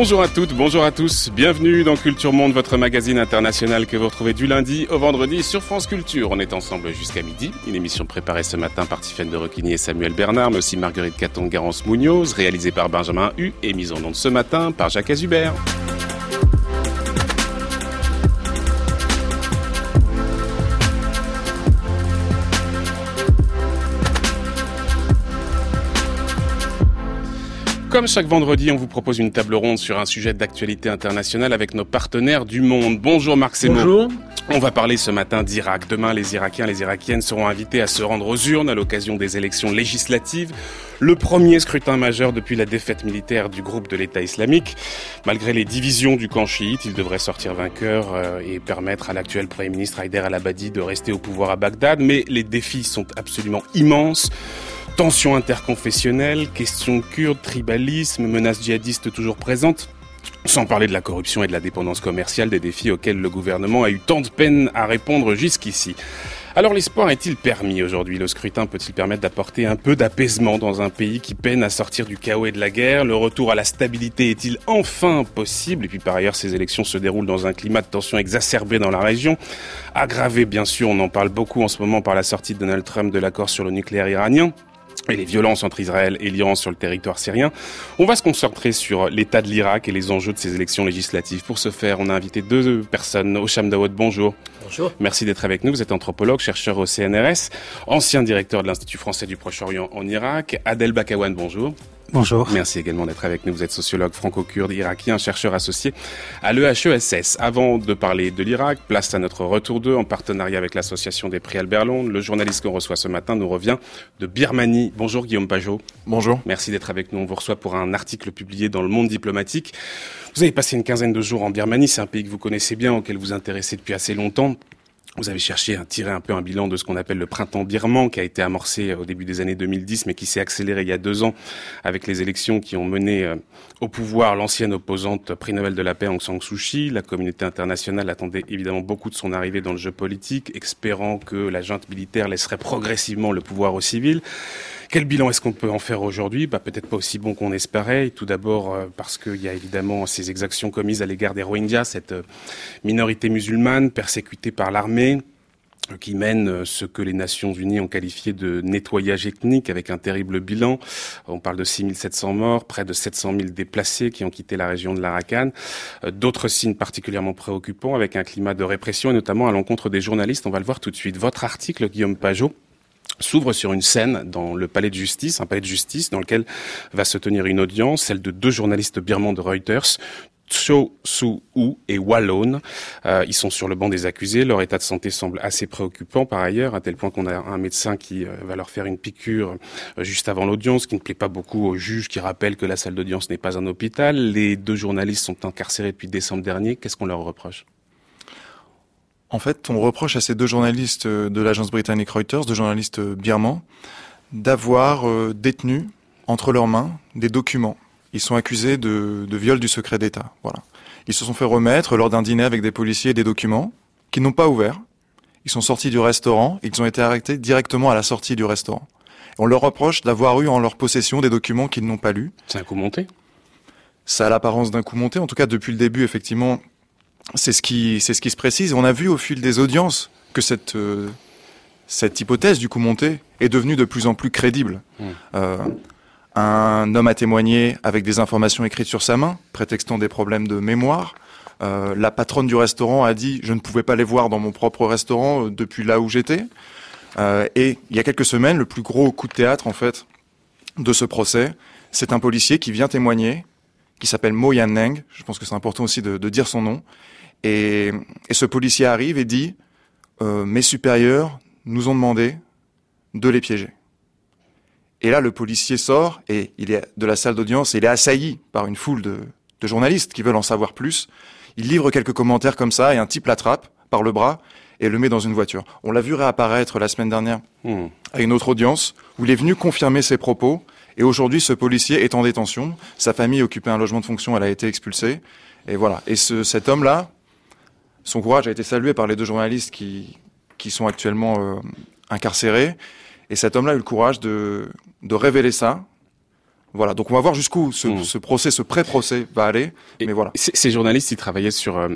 Bonjour à toutes, bonjour à tous. Bienvenue dans Culture Monde, votre magazine international que vous retrouvez du lundi au vendredi sur France Culture. On est ensemble jusqu'à midi. Une émission préparée ce matin par Tiffaine de Requigny et Samuel Bernard, mais aussi Marguerite Caton, Garance Munoz, réalisée par Benjamin Hu et mise en onde ce matin par Jacques Azubert. Comme chaque vendredi, on vous propose une table ronde sur un sujet d'actualité internationale avec nos partenaires du monde. Bonjour Marc Semo. Bonjour. On va parler ce matin d'Irak. Demain, les Irakiens et les Irakiennes seront invités à se rendre aux urnes à l'occasion des élections législatives. Le premier scrutin majeur depuis la défaite militaire du groupe de l'État islamique. Malgré les divisions du camp chiite, il devrait sortir vainqueur euh, et permettre à l'actuel Premier ministre Haider al-Abadi de rester au pouvoir à Bagdad. Mais les défis sont absolument immenses. Tensions interconfessionnelles, questions kurdes, tribalisme, menaces djihadistes toujours présentes. Sans parler de la corruption et de la dépendance commerciale, des défis auxquels le gouvernement a eu tant de peine à répondre jusqu'ici. Alors l'espoir est-il permis aujourd'hui? Le scrutin peut-il permettre d'apporter un peu d'apaisement dans un pays qui peine à sortir du chaos et de la guerre? Le retour à la stabilité est-il enfin possible? Et puis par ailleurs, ces élections se déroulent dans un climat de tension exacerbé dans la région, aggravé bien sûr, on en parle beaucoup en ce moment par la sortie de Donald Trump de l'accord sur le nucléaire iranien et les violences entre Israël et l'Iran sur le territoire syrien. On va se concentrer sur l'état de l'Irak et les enjeux de ces élections législatives. Pour ce faire, on a invité deux personnes. Osham Dawood, bonjour. Bonjour. Merci d'être avec nous. Vous êtes anthropologue, chercheur au CNRS, ancien directeur de l'Institut français du Proche-Orient en Irak. Adel Bakawan, bonjour. Bonjour. Merci également d'être avec nous. Vous êtes sociologue franco-kurde irakien, chercheur associé à l'EHESS. Avant de parler de l'Irak, place à notre retour d'eux en partenariat avec l'association des prix Albert Londres. Le journaliste qu'on reçoit ce matin nous revient de Birmanie. Bonjour Guillaume Pajot. Bonjour. Merci d'être avec nous. On vous reçoit pour un article publié dans Le Monde diplomatique. Vous avez passé une quinzaine de jours en Birmanie. C'est un pays que vous connaissez bien, auquel vous intéressez depuis assez longtemps. Vous avez cherché à tirer un peu un bilan de ce qu'on appelle le printemps birman, qui a été amorcé au début des années 2010, mais qui s'est accéléré il y a deux ans avec les élections qui ont mené euh, au pouvoir l'ancienne opposante prix Nobel de la paix Aung San Suu Kyi. La communauté internationale attendait évidemment beaucoup de son arrivée dans le jeu politique, espérant que la junte militaire laisserait progressivement le pouvoir aux civils. Quel bilan est-ce qu'on peut en faire aujourd'hui? Bah, Peut-être pas aussi bon qu'on espérait. Tout d'abord euh, parce qu'il y a évidemment ces exactions commises à l'égard des Rohingyas, cette euh, minorité musulmane persécutée par l'armée euh, qui mène ce que les Nations Unies ont qualifié de nettoyage ethnique avec un terrible bilan. On parle de 6700 morts, près de 700 000 déplacés qui ont quitté la région de l'Arakan. D'autres signes particulièrement préoccupants avec un climat de répression et notamment à l'encontre des journalistes. On va le voir tout de suite. Votre article, Guillaume Pajot, s'ouvre sur une scène dans le palais de justice, un palais de justice dans lequel va se tenir une audience, celle de deux journalistes birmans de Reuters, Cho Soo-woo et Wallone. Euh, ils sont sur le banc des accusés. Leur état de santé semble assez préoccupant par ailleurs, à tel point qu'on a un médecin qui euh, va leur faire une piqûre euh, juste avant l'audience, qui ne plaît pas beaucoup aux juges, qui rappelle que la salle d'audience n'est pas un hôpital. Les deux journalistes sont incarcérés depuis décembre dernier. Qu'est-ce qu'on leur reproche? En fait, on reproche à ces deux journalistes euh, de l'agence britannique Reuters, deux journalistes euh, birmans, d'avoir euh, détenu entre leurs mains des documents. Ils sont accusés de, de viol du secret d'État. Voilà. Ils se sont fait remettre lors d'un dîner avec des policiers des documents qu'ils n'ont pas ouverts. Ils sont sortis du restaurant et ils ont été arrêtés directement à la sortie du restaurant. on leur reproche d'avoir eu en leur possession des documents qu'ils n'ont pas lus. C'est un coup monté? Ça a l'apparence d'un coup monté. En tout cas, depuis le début, effectivement, c'est ce qui c'est ce qui se précise. On a vu au fil des audiences que cette euh, cette hypothèse du coup monté est devenue de plus en plus crédible. Mmh. Euh, un homme a témoigné avec des informations écrites sur sa main, prétextant des problèmes de mémoire. Euh, la patronne du restaurant a dit je ne pouvais pas les voir dans mon propre restaurant depuis là où j'étais. Et il y a quelques semaines, le plus gros coup de théâtre en fait de ce procès, c'est un policier qui vient témoigner, qui s'appelle Mo Yan Neng. Je pense que c'est important aussi de, de dire son nom et, et ce policier arrive et dit euh, Mes supérieurs nous ont demandé de les piéger. Et là, le policier sort et il est de la salle d'audience et il est assailli par une foule de, de journalistes qui veulent en savoir plus. Il livre quelques commentaires comme ça et un type l'attrape par le bras et le met dans une voiture. On l'a vu réapparaître la semaine dernière mmh. à une autre audience où il est venu confirmer ses propos. Et aujourd'hui, ce policier est en détention. Sa famille occupait un logement de fonction, elle a été expulsée. Et voilà. Et ce, cet homme-là, son courage a été salué par les deux journalistes qui, qui sont actuellement euh, incarcérés. Et cet homme-là a eu le courage de, de révéler ça Voilà, donc on va voir jusqu'où ce, Mm. ce procès, ce pré-procès va aller. Et mais voilà. Ces journalistes, ils travaillaient sur euh,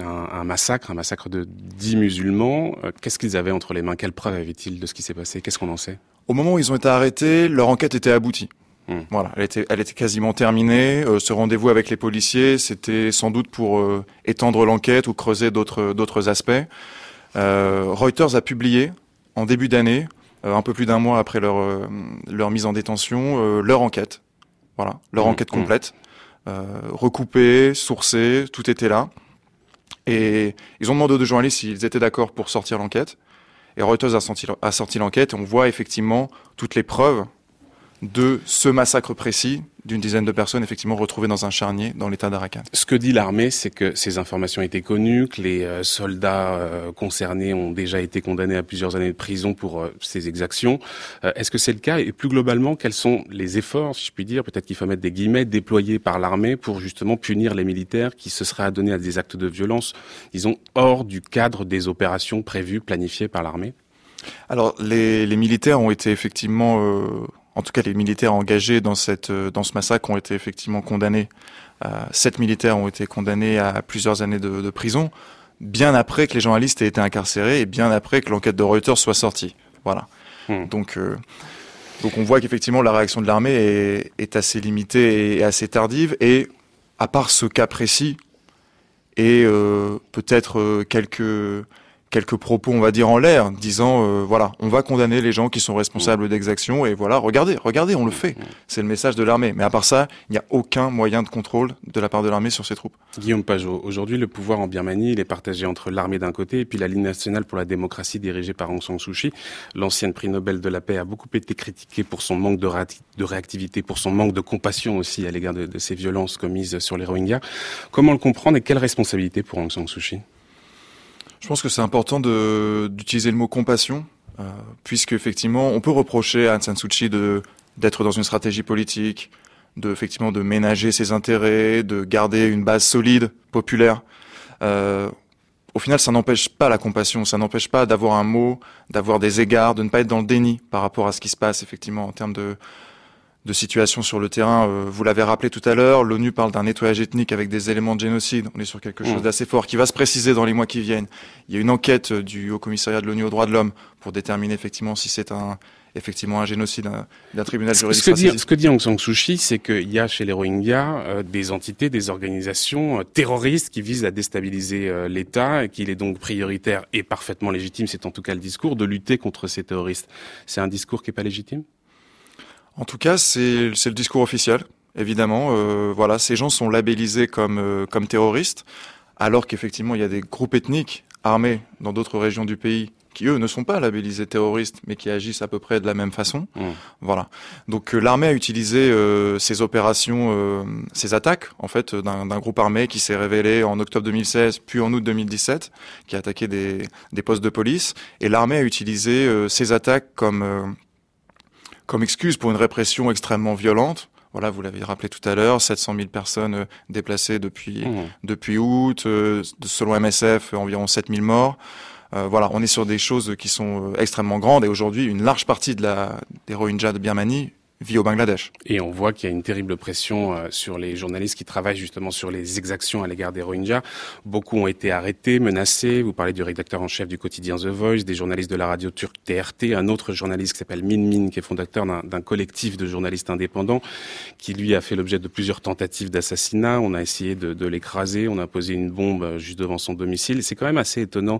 un, un massacre, un massacre de 10 musulmans. Euh, Qu'est-ce qu'ils avaient entre les mains? Quelles preuves avaient-ils de ce qui s'est passé? Qu'est-ce qu'on en sait? Au moment où ils ont été arrêtés, leur enquête était aboutie. Hmm. Voilà, elle était, elle était quasiment terminée. Euh, ce rendez-vous avec les policiers, c'était sans doute pour euh, étendre l'enquête ou creuser d'autres d'autres aspects. Euh, Reuters a publié en début d'année, euh, un peu plus d'un mois après leur euh, leur mise en détention, euh, leur enquête. Voilà, leur Hmm, enquête hmm. complète, euh, recoupée, sourcée, tout était là. Et ils ont demandé aux deux journalistes s'ils étaient d'accord pour sortir l'enquête. Et Reuters a, sorti- a sorti l'enquête et on voit effectivement toutes les preuves de ce massacre précis d'une dizaine de personnes effectivement retrouvées dans un charnier dans l'état d'Arakan. Ce que dit l'armée, c'est que ces informations étaient connues, que les euh, soldats euh, concernés ont déjà été condamnés à plusieurs années de prison pour euh, ces exactions. Est-ce que c'est le cas? Et plus globalement, quels sont les efforts, si je puis dire, peut-être qu'il faut mettre des guillemets, déployés par l'armée pour justement punir les militaires qui se seraient adonnés à des actes de violence, disons, hors du cadre des opérations prévues, planifiées par l'armée? Alors les, les militaires ont été effectivement, euh, en tout cas les militaires engagés dans cette euh, dans ce massacre ont été effectivement condamnés. Euh, sept militaires ont été condamnés à plusieurs années de, de prison, bien après que les journalistes aient été incarcérés et bien après que l'enquête de Reuters soit sortie. Voilà. Hmm. Donc euh, donc on voit qu'effectivement la réaction de l'armée est, est assez limitée et assez tardive et à part ce cas précis et euh, peut-être quelques quelques propos, on va dire, en l'air, disant, euh, voilà, on va condamner les gens qui sont responsables d'exactions, et voilà, regardez, regardez, on le fait. C'est le message de l'armée. Mais à part ça, il n'y a aucun moyen de contrôle de la part de l'armée sur ces troupes. Guillaume Pajot, aujourd'hui le pouvoir en Birmanie, il est partagé entre l'armée d'un côté et puis la Ligue nationale pour la démocratie dirigée par Aung San Suu Kyi. L'ancienne prix Nobel de la paix a beaucoup été critiquée pour son manque de réactivité, pour son manque de compassion aussi à l'égard de, de ces violences commises sur les Rohingyas. Comment le comprendre et quelle responsabilité pour Aung San Suu Kyi? Je pense que c'est important d'utiliser le mot compassion, euh, puisque effectivement, on peut reprocher à Aung San Suu Kyi d'être dans une stratégie politique, de effectivement de ménager ses intérêts, de garder une base solide, populaire. Euh, au final, ça n'empêche pas la compassion, ça n'empêche pas d'avoir un mot, d'avoir des égards, de ne pas être dans le déni par rapport à ce qui se passe effectivement en termes de de situation sur le terrain. Euh, vous l'avez rappelé tout à l'heure, l'ONU parle d'un nettoyage ethnique avec des éléments de génocide. On est sur quelque chose Mm. d'assez fort qui va se préciser dans les mois qui viennent. Il y a une enquête euh, du Haut Commissariat de l'ONU aux droits de l'homme pour déterminer effectivement si c'est un effectivement un génocide un- d'un tribunal Ce juridique que, dit, ce que dit Aung San Suu Kyi, c'est qu'il y a chez les Rohingyas euh, des entités, des organisations euh, terroristes qui visent à déstabiliser euh, l'État et qu'il est donc prioritaire et parfaitement légitime, c'est en tout cas le discours, de lutter contre ces terroristes. C'est un discours qui est pas légitime? En tout cas, c'est le discours officiel, évidemment. Euh, voilà, ces gens sont labellisés comme euh, comme terroristes, alors qu'effectivement il y a des groupes ethniques armés dans d'autres régions du pays qui eux ne sont pas labellisés terroristes, mais qui agissent à peu près de la même façon. Mm. Voilà. Donc euh, l'armée a utilisé euh, ces opérations, euh, ces attaques en fait d'un d'un groupe armé qui s'est révélé en octobre 2016 puis en août 2017, qui a attaqué des, des postes de police. Et l'armée a utilisé euh, ces attaques comme euh, comme excuse pour une répression extrêmement violente. Voilà, vous l'avez rappelé tout à l'heure, 700 000 personnes euh, déplacées depuis Mmh. depuis août, euh, selon MSF, environ 7000 morts. Euh, voilà, on est sur des choses qui sont extrêmement grandes et aujourd'hui, une large partie de la, des Rohingyas de Birmanie au Bangladesh. Et on voit qu'il y a une terrible pression euh, sur les journalistes qui travaillent justement sur les exactions à l'égard des Rohingyas. Beaucoup ont été arrêtés, menacés. Vous parlez du rédacteur en chef du quotidien The Voice, des journalistes de la radio turque TRT, un autre journaliste qui s'appelle Min Min, qui est fondateur d'un- collectif de journalistes indépendants, qui lui a fait l'objet de plusieurs tentatives d'assassinat. On a essayé de, de l'écraser, on a posé une bombe euh, juste devant son domicile. C'est quand même assez étonnant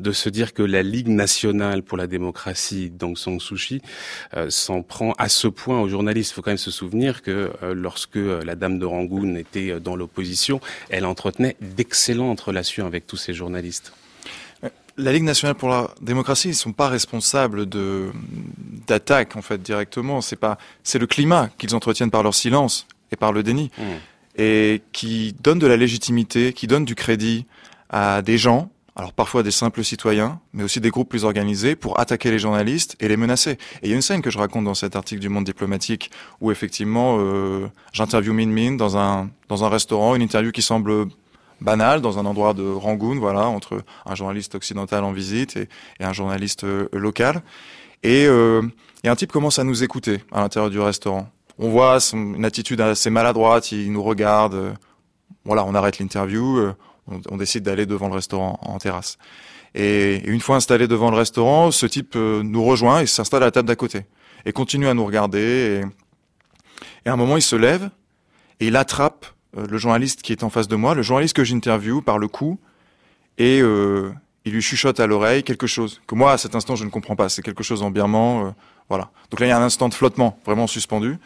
de se dire que la Ligue nationale pour la démocratie d'Aung San Suu Kyi euh, s'en prend à ce point aux journalistes. Il faut quand même se souvenir que euh, lorsque euh, la dame de Rangoon était euh, dans l'opposition, elle entretenait d'excellentes relations avec tous ces journalistes. La Ligue nationale pour la démocratie, ils sont pas responsables de d'attaques en fait directement. C'est pas, c'est le climat qu'ils entretiennent par leur silence et par le déni Mmh. et qui donne de la légitimité, qui donne du crédit à des gens, alors parfois des simples citoyens, mais aussi des groupes plus organisés pour attaquer les journalistes et les menacer. Et il y a une scène que je raconte dans cet article du Monde diplomatique où effectivement euh, j'interviewe Min Min dans un dans un restaurant, une interview qui semble banale dans un endroit de Rangoon, voilà, entre un journaliste occidental en visite et, un journaliste euh, local. Et, euh, un type commence à nous écouter à l'intérieur du restaurant. on voit son, une attitude assez maladroite, il nous regarde. voilà, on arrête l'interview, on, décide d'aller devant le restaurant en terrasse. Et, une fois installé devant le restaurant, ce type nous rejoint et s'installe à la table d'à côté et continue à nous regarder. Et, à un moment, il se lève et il attrape le journaliste qui est en face de moi, le journaliste que j'interviewe par le cou, et euh, il lui chuchote à l'oreille quelque chose que moi à cet instant je ne comprends pas. C'est quelque chose en birman, euh, voilà. Donc là il y a un instant de flottement, vraiment suspendu.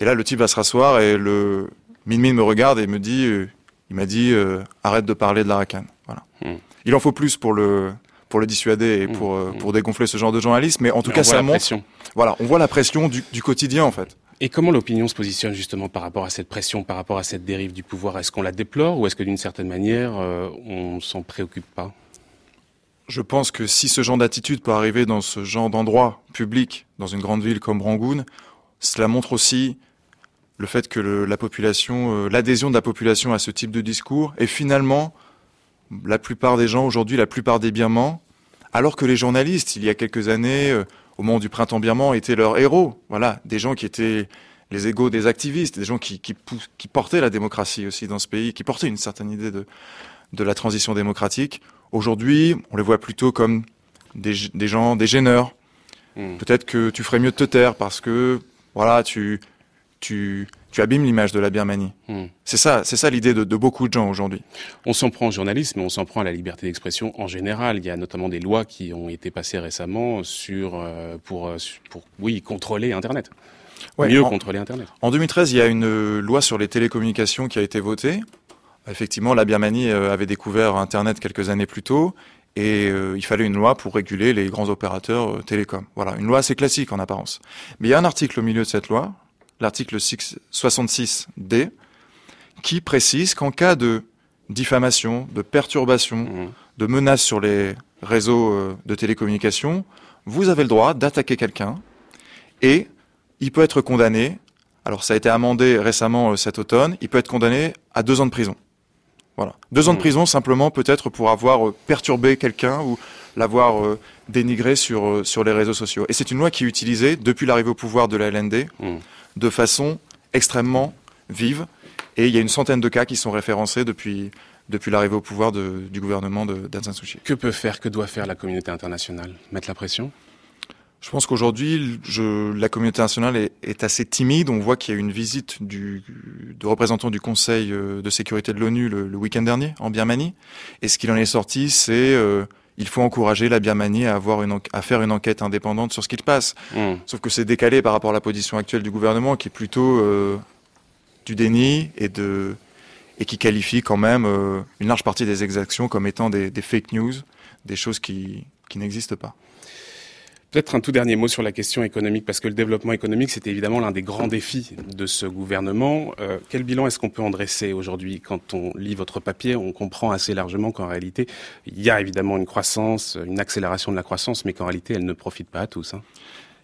Et là le type va se rasseoir et le Min me regarde et me dit, euh, il m'a dit arrête de parler de l'Arakan. Voilà. Hmm. Il en faut plus pour le pour le dissuader et hmm. pour hmm. pour dégonfler ce genre de journalisme, mais en tout cas ça montre. Voilà, on voit la pression du, du quotidien en fait. Et comment l'opinion se positionne justement par rapport à cette pression, par rapport à cette dérive du pouvoir? Est-ce qu'on la déplore ou est-ce que d'une certaine manière, euh, on s'en préoccupe pas? Je pense que si ce genre d'attitude peut arriver dans ce genre d'endroit public, dans une grande ville comme Rangoon, cela montre aussi le fait que la population, euh, l'adhésion de la population à ce type de discours est finalement la plupart des gens aujourd'hui, la plupart des Birmans, alors que les journalistes, il y a quelques années, euh, au moment du printemps birman étaient leurs héros. Voilà, des gens qui étaient les égaux des activistes, des gens qui, qui, qui portaient la démocratie aussi dans ce pays, qui portaient une certaine idée de, de la transition démocratique. Aujourd'hui, on les voit plutôt comme des, des gens, des gêneurs. Hmm. Peut-être que tu ferais mieux de te taire parce que, voilà, tu, tu, tu abîmes l'image de la Birmanie. Hmm. C'est ça, c'est ça l'idée de, de, beaucoup de gens aujourd'hui. On s'en prend au journalisme, mais on s'en prend à la liberté d'expression en général. Il y a notamment des lois qui ont été passées récemment sur euh, pour, euh, pour oui contrôler Internet. Mieux contrôler Internet. En 2013, il y a une loi sur les télécommunications qui a été votée. Effectivement, la Birmanie euh, avait découvert Internet quelques années plus tôt et il fallait une loi pour réguler les grands opérateurs télécoms. Voilà, une loi assez classique en apparence. Mais il y a un article au milieu de cette loi, l'article 66D, qui précise qu'en cas de diffamation, de perturbation, mmh. de menace sur les réseaux euh, de télécommunications, vous avez le droit d'attaquer quelqu'un et il peut être condamné. Alors ça a été amendé récemment euh, cet automne. Il peut être condamné à deux ans de prison. Voilà, deux ans de mmh. prison simplement peut-être pour avoir euh, perturbé quelqu'un ou l'avoir dénigré sur sur les réseaux sociaux. Et c'est une loi qui est utilisée depuis l'arrivée au pouvoir de la LND. Mmh de façon extrêmement vive. Et il y a une centaine de cas qui sont référencés depuis, depuis l'arrivée au pouvoir du gouvernement d'Aung San. Que peut faire, que doit faire la communauté internationale? Mettre la pression? Je pense qu'aujourd'hui, la communauté internationale est, assez timide. On voit qu'il y a une visite du, de représentants du Conseil euh, de sécurité de l'ONU le, week-end dernier en Birmanie. Et ce qu'il en est sorti, c'est euh, il faut encourager la Birmanie à, avoir une, à faire une enquête indépendante sur ce qui se passe. Hmm. Sauf que c'est décalé par rapport à la position actuelle du gouvernement, qui est plutôt euh, du déni et de et qui qualifie quand même euh, une large partie des exactions comme étant des, des fake news, des choses qui, qui n'existent pas. Peut-être un tout dernier mot sur la question économique, parce que le développement économique, c'est évidemment l'un des grands défis de ce gouvernement. Euh, quel bilan est-ce qu'on peut en dresser aujourd'hui Quand on lit votre papier, on comprend assez largement qu'en réalité, il y a évidemment une croissance, une accélération de la croissance, mais qu'en réalité, elle ne profite pas à tous. Hein.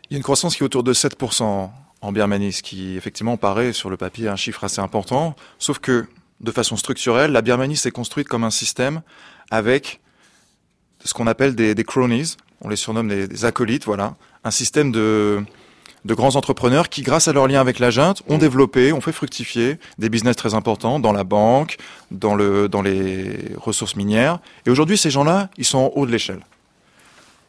Il y a une croissance qui est autour de 7% en Birmanie, ce qui effectivement paraît sur le papier un chiffre assez important, sauf que de façon structurelle, la Birmanie s'est construite comme un système avec ce qu'on appelle des cronies, on les surnomme des, acolytes, voilà, un système de, de grands entrepreneurs qui, grâce à leur lien avec la junte, ont développé, ont fait fructifier des business très importants dans la banque, dans, le, dans les ressources minières. Et aujourd'hui, ces gens-là, ils sont en haut de l'échelle.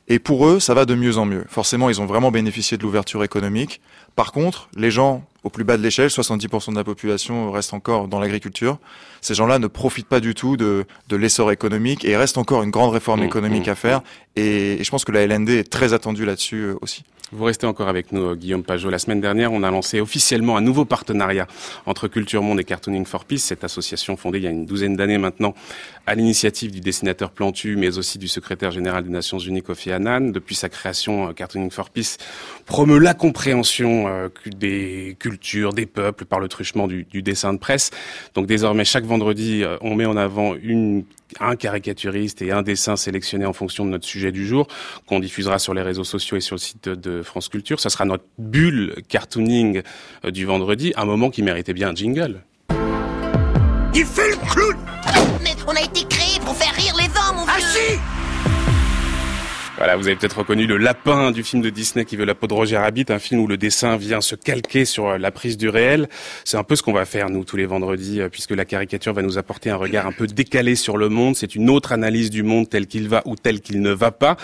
Et pour eux, ça va de mieux en mieux. Forcément, ils ont vraiment bénéficié de l'ouverture économique. Par contre, les gens au plus bas de l'échelle, 70% de la population reste encore dans l'agriculture. Ces gens-là ne profitent pas du tout de, de l'essor économique et il reste encore une grande réforme mmh, économique mmh, à faire. Mmh. Et, et, je pense que la LND est très attendue là-dessus euh, aussi. Vous restez encore avec nous, euh, Guillaume Pajot. La semaine dernière, on a lancé officiellement un nouveau partenariat entre Culture Monde et Cartooning for Peace, cette association fondée il y a une douzaine d'années maintenant à l'initiative du dessinateur Plantu, mais aussi du secrétaire général des Nations Unies, Kofi Annan. Depuis sa création, euh, Cartooning for Peace promeut la compréhension euh, des cultures, des peuples par le truchement du, du dessin de presse. Donc désormais, chaque vendredi, on met en avant une un caricaturiste et un dessin sélectionné en fonction de notre sujet du jour, qu'on diffusera sur les réseaux sociaux et sur le site de France Culture. Ça sera notre bulle cartooning euh, du vendredi, un moment qui méritait bien un jingle. Il fait le clown Mais on a été créé pour faire rire les hommes, mon Ah si Voilà, vous avez peut-être reconnu le lapin du film de Disney qui veut la peau de Roger Rabbit, un film où le dessin vient se calquer sur la prise du réel. C'est un peu ce qu'on va faire nous tous les vendredis, euh, puisque la caricature va nous apporter un regard un peu décalé sur le monde. C'est une autre analyse du monde tel qu'il va ou tel qu'il ne va pas.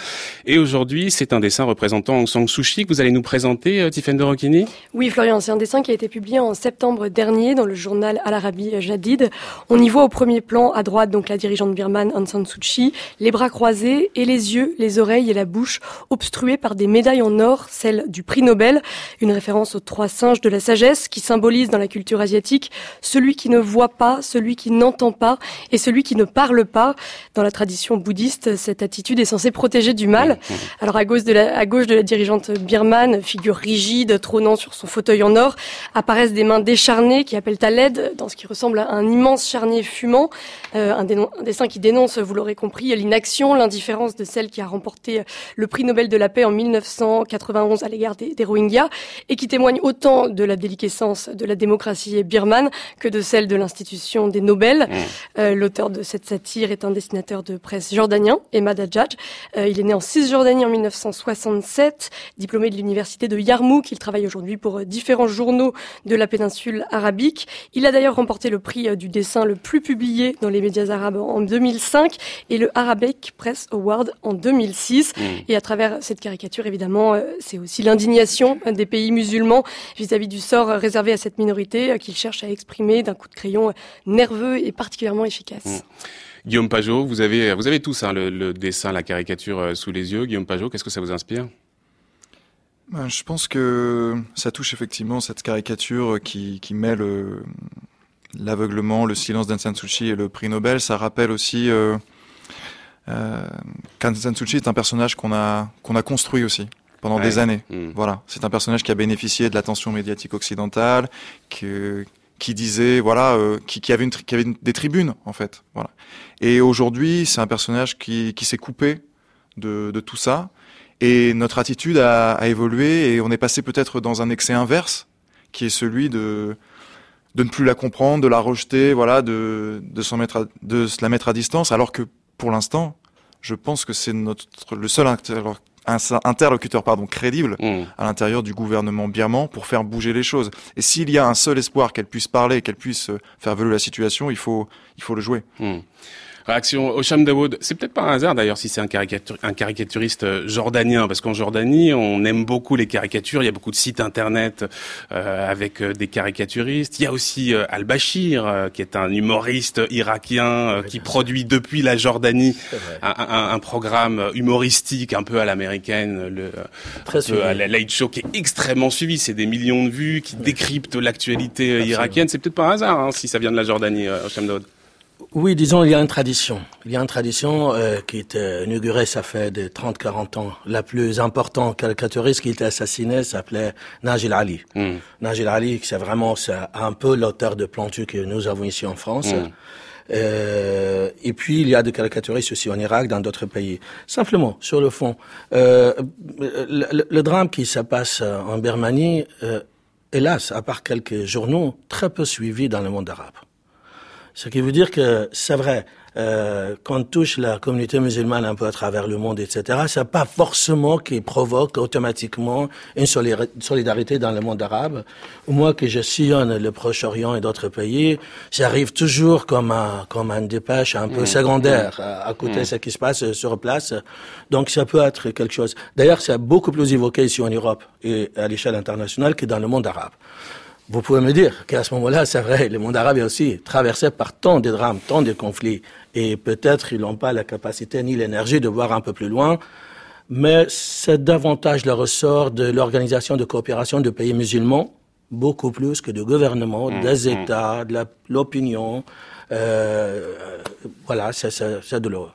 Et aujourd'hui, c'est un dessin représentant Aung San Suu Kyi que vous allez nous présenter, euh, Tiffaine de Roquini Oui, Florian, c'est un dessin qui a été publié en septembre dernier dans le journal Al Arabi Jadid. On y voit au premier plan, à droite, donc la dirigeante birmane Aung San Suu Kyi, les bras croisés et les yeux, les oreilles et la bouche obstruée par des médailles en or, celle du prix Nobel, une référence aux trois singes de la sagesse qui symbolise dans la culture asiatique celui qui ne voit pas, celui qui n'entend pas et celui qui ne parle pas. Dans la tradition bouddhiste, cette attitude est censée protéger du mal. Alors à gauche de la, à gauche de la dirigeante birmane, figure rigide, trônant sur son fauteuil en or, apparaissent des mains décharnées qui appellent à l'aide dans ce qui ressemble à un immense charnier fumant, euh, un, un dessin qui dénonce, vous l'aurez compris, l'inaction, l'indifférence de celle qui a remporté le prix Nobel de la paix en 1991 à l'égard des, Rohingyas et qui témoigne autant de la déliquescence de la démocratie birmane que de celle de l'institution des Nobel. Mmh. Euh, l'auteur de cette satire est un dessinateur de presse jordanien, Emad Adjadj. Euh, il est né en Cisjordanie en 1967, diplômé de l'université de Yarmouk. Il travaille aujourd'hui pour différents journaux de la péninsule arabique. Il a d'ailleurs remporté le prix euh, du dessin le plus publié dans les médias arabes en 2005 et le Arabic Press Award en 2006. Mmh. Et à travers cette caricature, évidemment, euh, c'est aussi l'indignation des pays musulmans vis-à-vis du sort réservé à cette minorité euh, qu'ils cherchent à exprimer d'un coup de crayon nerveux et particulièrement efficace. Mmh. Guillaume Pajot, vous avez, vous avez tous hein, le, dessin, la caricature euh, sous les yeux. Guillaume Pajot, qu'est-ce que ça vous inspire? Ben, Je pense que ça touche effectivement cette caricature qui, qui mêle l'aveuglement, le silence d'Ansan Suu et le prix Nobel. Ça rappelle aussi euh, Kansan est un personnage qu'on a qu'on a construit aussi pendant des années. Hmm. Voilà, c'est un personnage qui a bénéficié de l'attention médiatique occidentale, que, qui disait voilà, euh, qui, qui, avait une qui avait des tribunes en fait. Voilà. Et aujourd'hui, c'est un personnage qui, qui s'est coupé de, de tout ça. Et notre attitude a, a évolué et on est passé peut-être dans un excès inverse, qui est celui de de ne plus la comprendre, de la rejeter, voilà, de de s'en mettre, de se la mettre à distance, alors que pour l'instant, je pense que c'est notre le seul interlocuteur pardon crédible mmh. à l'intérieur du gouvernement birman pour faire bouger les choses. Et s'il y a un seul espoir qu'elle puisse parler, qu'elle puisse euh, faire voler la situation, il faut il faut le jouer. Mmh. Réaction Osham Dawood. C'est peut-être pas un hasard d'ailleurs si c'est un, un, caricaturiste euh, jordanien, parce qu'en Jordanie, on aime beaucoup les caricatures. Il y a beaucoup de sites internet euh, avec euh, des caricaturistes. Il y a aussi Al-Bashir, qui est un humoriste irakien qui produit depuis la Jordanie un, un, programme humoristique un peu à l'américaine, le Très à la Late Show, qui est extrêmement suivi. C'est des millions de vues, qui décryptent l'actualité irakienne. C'est peut-être pas un hasard hein, si ça vient de la Jordanie, Osham Dawood. Oui, disons, il y a une tradition. Il y a une tradition euh, qui était inaugurée, ça fait de 30-40 ans. La plus importante caricaturiste qui était assassinée s'appelait Najil Ali. Mm. Najil Ali, c'est vraiment c'est un peu l'auteur de Plantu que nous avons ici en France. Hmm. Euh, et puis, il y a des caricaturistes aussi en Irak, dans d'autres pays. Simplement, sur le fond, euh, le, le, drame qui se passe en Birmanie, euh, hélas, à part quelques journaux, très peu suivi dans le monde arabe. Ce qui veut dire que c'est vrai, euh, quand on touche la communauté musulmane un peu à travers le monde, etc., c'est pas forcément qui provoque automatiquement une solidarité dans le monde arabe. Moi, que je sillonne le Proche-Orient et d'autres pays, ça arrive toujours comme un, comme un dépêche un peu mmh. secondaire à, côté de mmh. ce qui se passe sur place. Donc, ça peut être quelque chose. D'ailleurs, c'est beaucoup plus évoqué ici en Europe et à l'échelle internationale que dans le monde arabe. Vous pouvez me dire qu'à ce moment-là, c'est vrai, le monde arabe est aussi traversé par tant de drames, tant de conflits, et peut-être ils n'ont pas la capacité ni l'énergie de voir un peu plus loin, mais c'est davantage le ressort de l'organisation de coopération de pays musulmans, beaucoup plus que de gouvernements, mmh, des mmh. États, de l'opinion. Euh, voilà, c'est douloureux.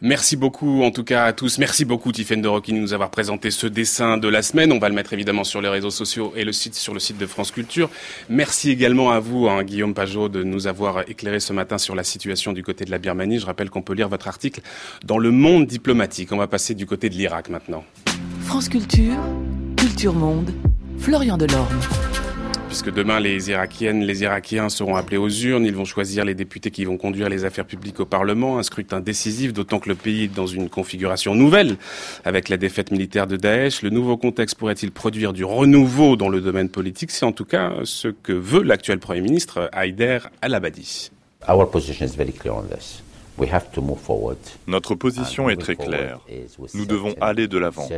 Merci beaucoup en tout cas à tous. Merci beaucoup Tiffaine de Rocky de nous avoir présenté ce dessin de la semaine. On va le mettre évidemment sur les réseaux sociaux et le site sur le site de France Culture. Merci également à vous, hein, Guillaume Pajot, de nous avoir éclairé ce matin sur la situation du côté de la Birmanie. Je rappelle qu'on peut lire votre article dans Le Monde diplomatique. On va passer du côté de l'Irak maintenant. France Culture, Culture Monde, Florian Delorme puisque demain les Irakiennes, les Irakiens seront appelés aux urnes, ils vont choisir les députés qui vont conduire les affaires publiques au Parlement, un scrutin décisif, d'autant que le pays est dans une configuration nouvelle avec la défaite militaire de Daesh. Le nouveau contexte pourrait-il produire du renouveau dans le domaine politique? C'est en tout cas ce que veut l'actuel Premier ministre Haider al-Abadi. Our position is very clear on this. Notre position est très claire. Nous devons aller de l'avant.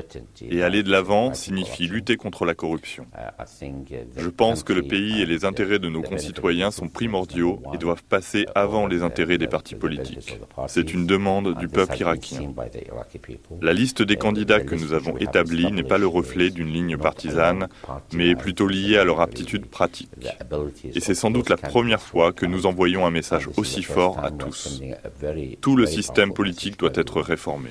Et aller de l'avant signifie lutter contre la corruption. Uh, Je pense que le pays et les intérêts de nos concitoyens sont primordiaux et doivent passer avant les intérêts des partis politiques. C'est une demande du peuple irakien. La liste des candidats que nous avons établie n'est pas le reflet d'une ligne partisane, mais est plutôt liée à leur aptitude pratique. Et c'est sans doute la première fois que nous envoyons un message aussi fort à tous. Tout le système politique doit être réformé.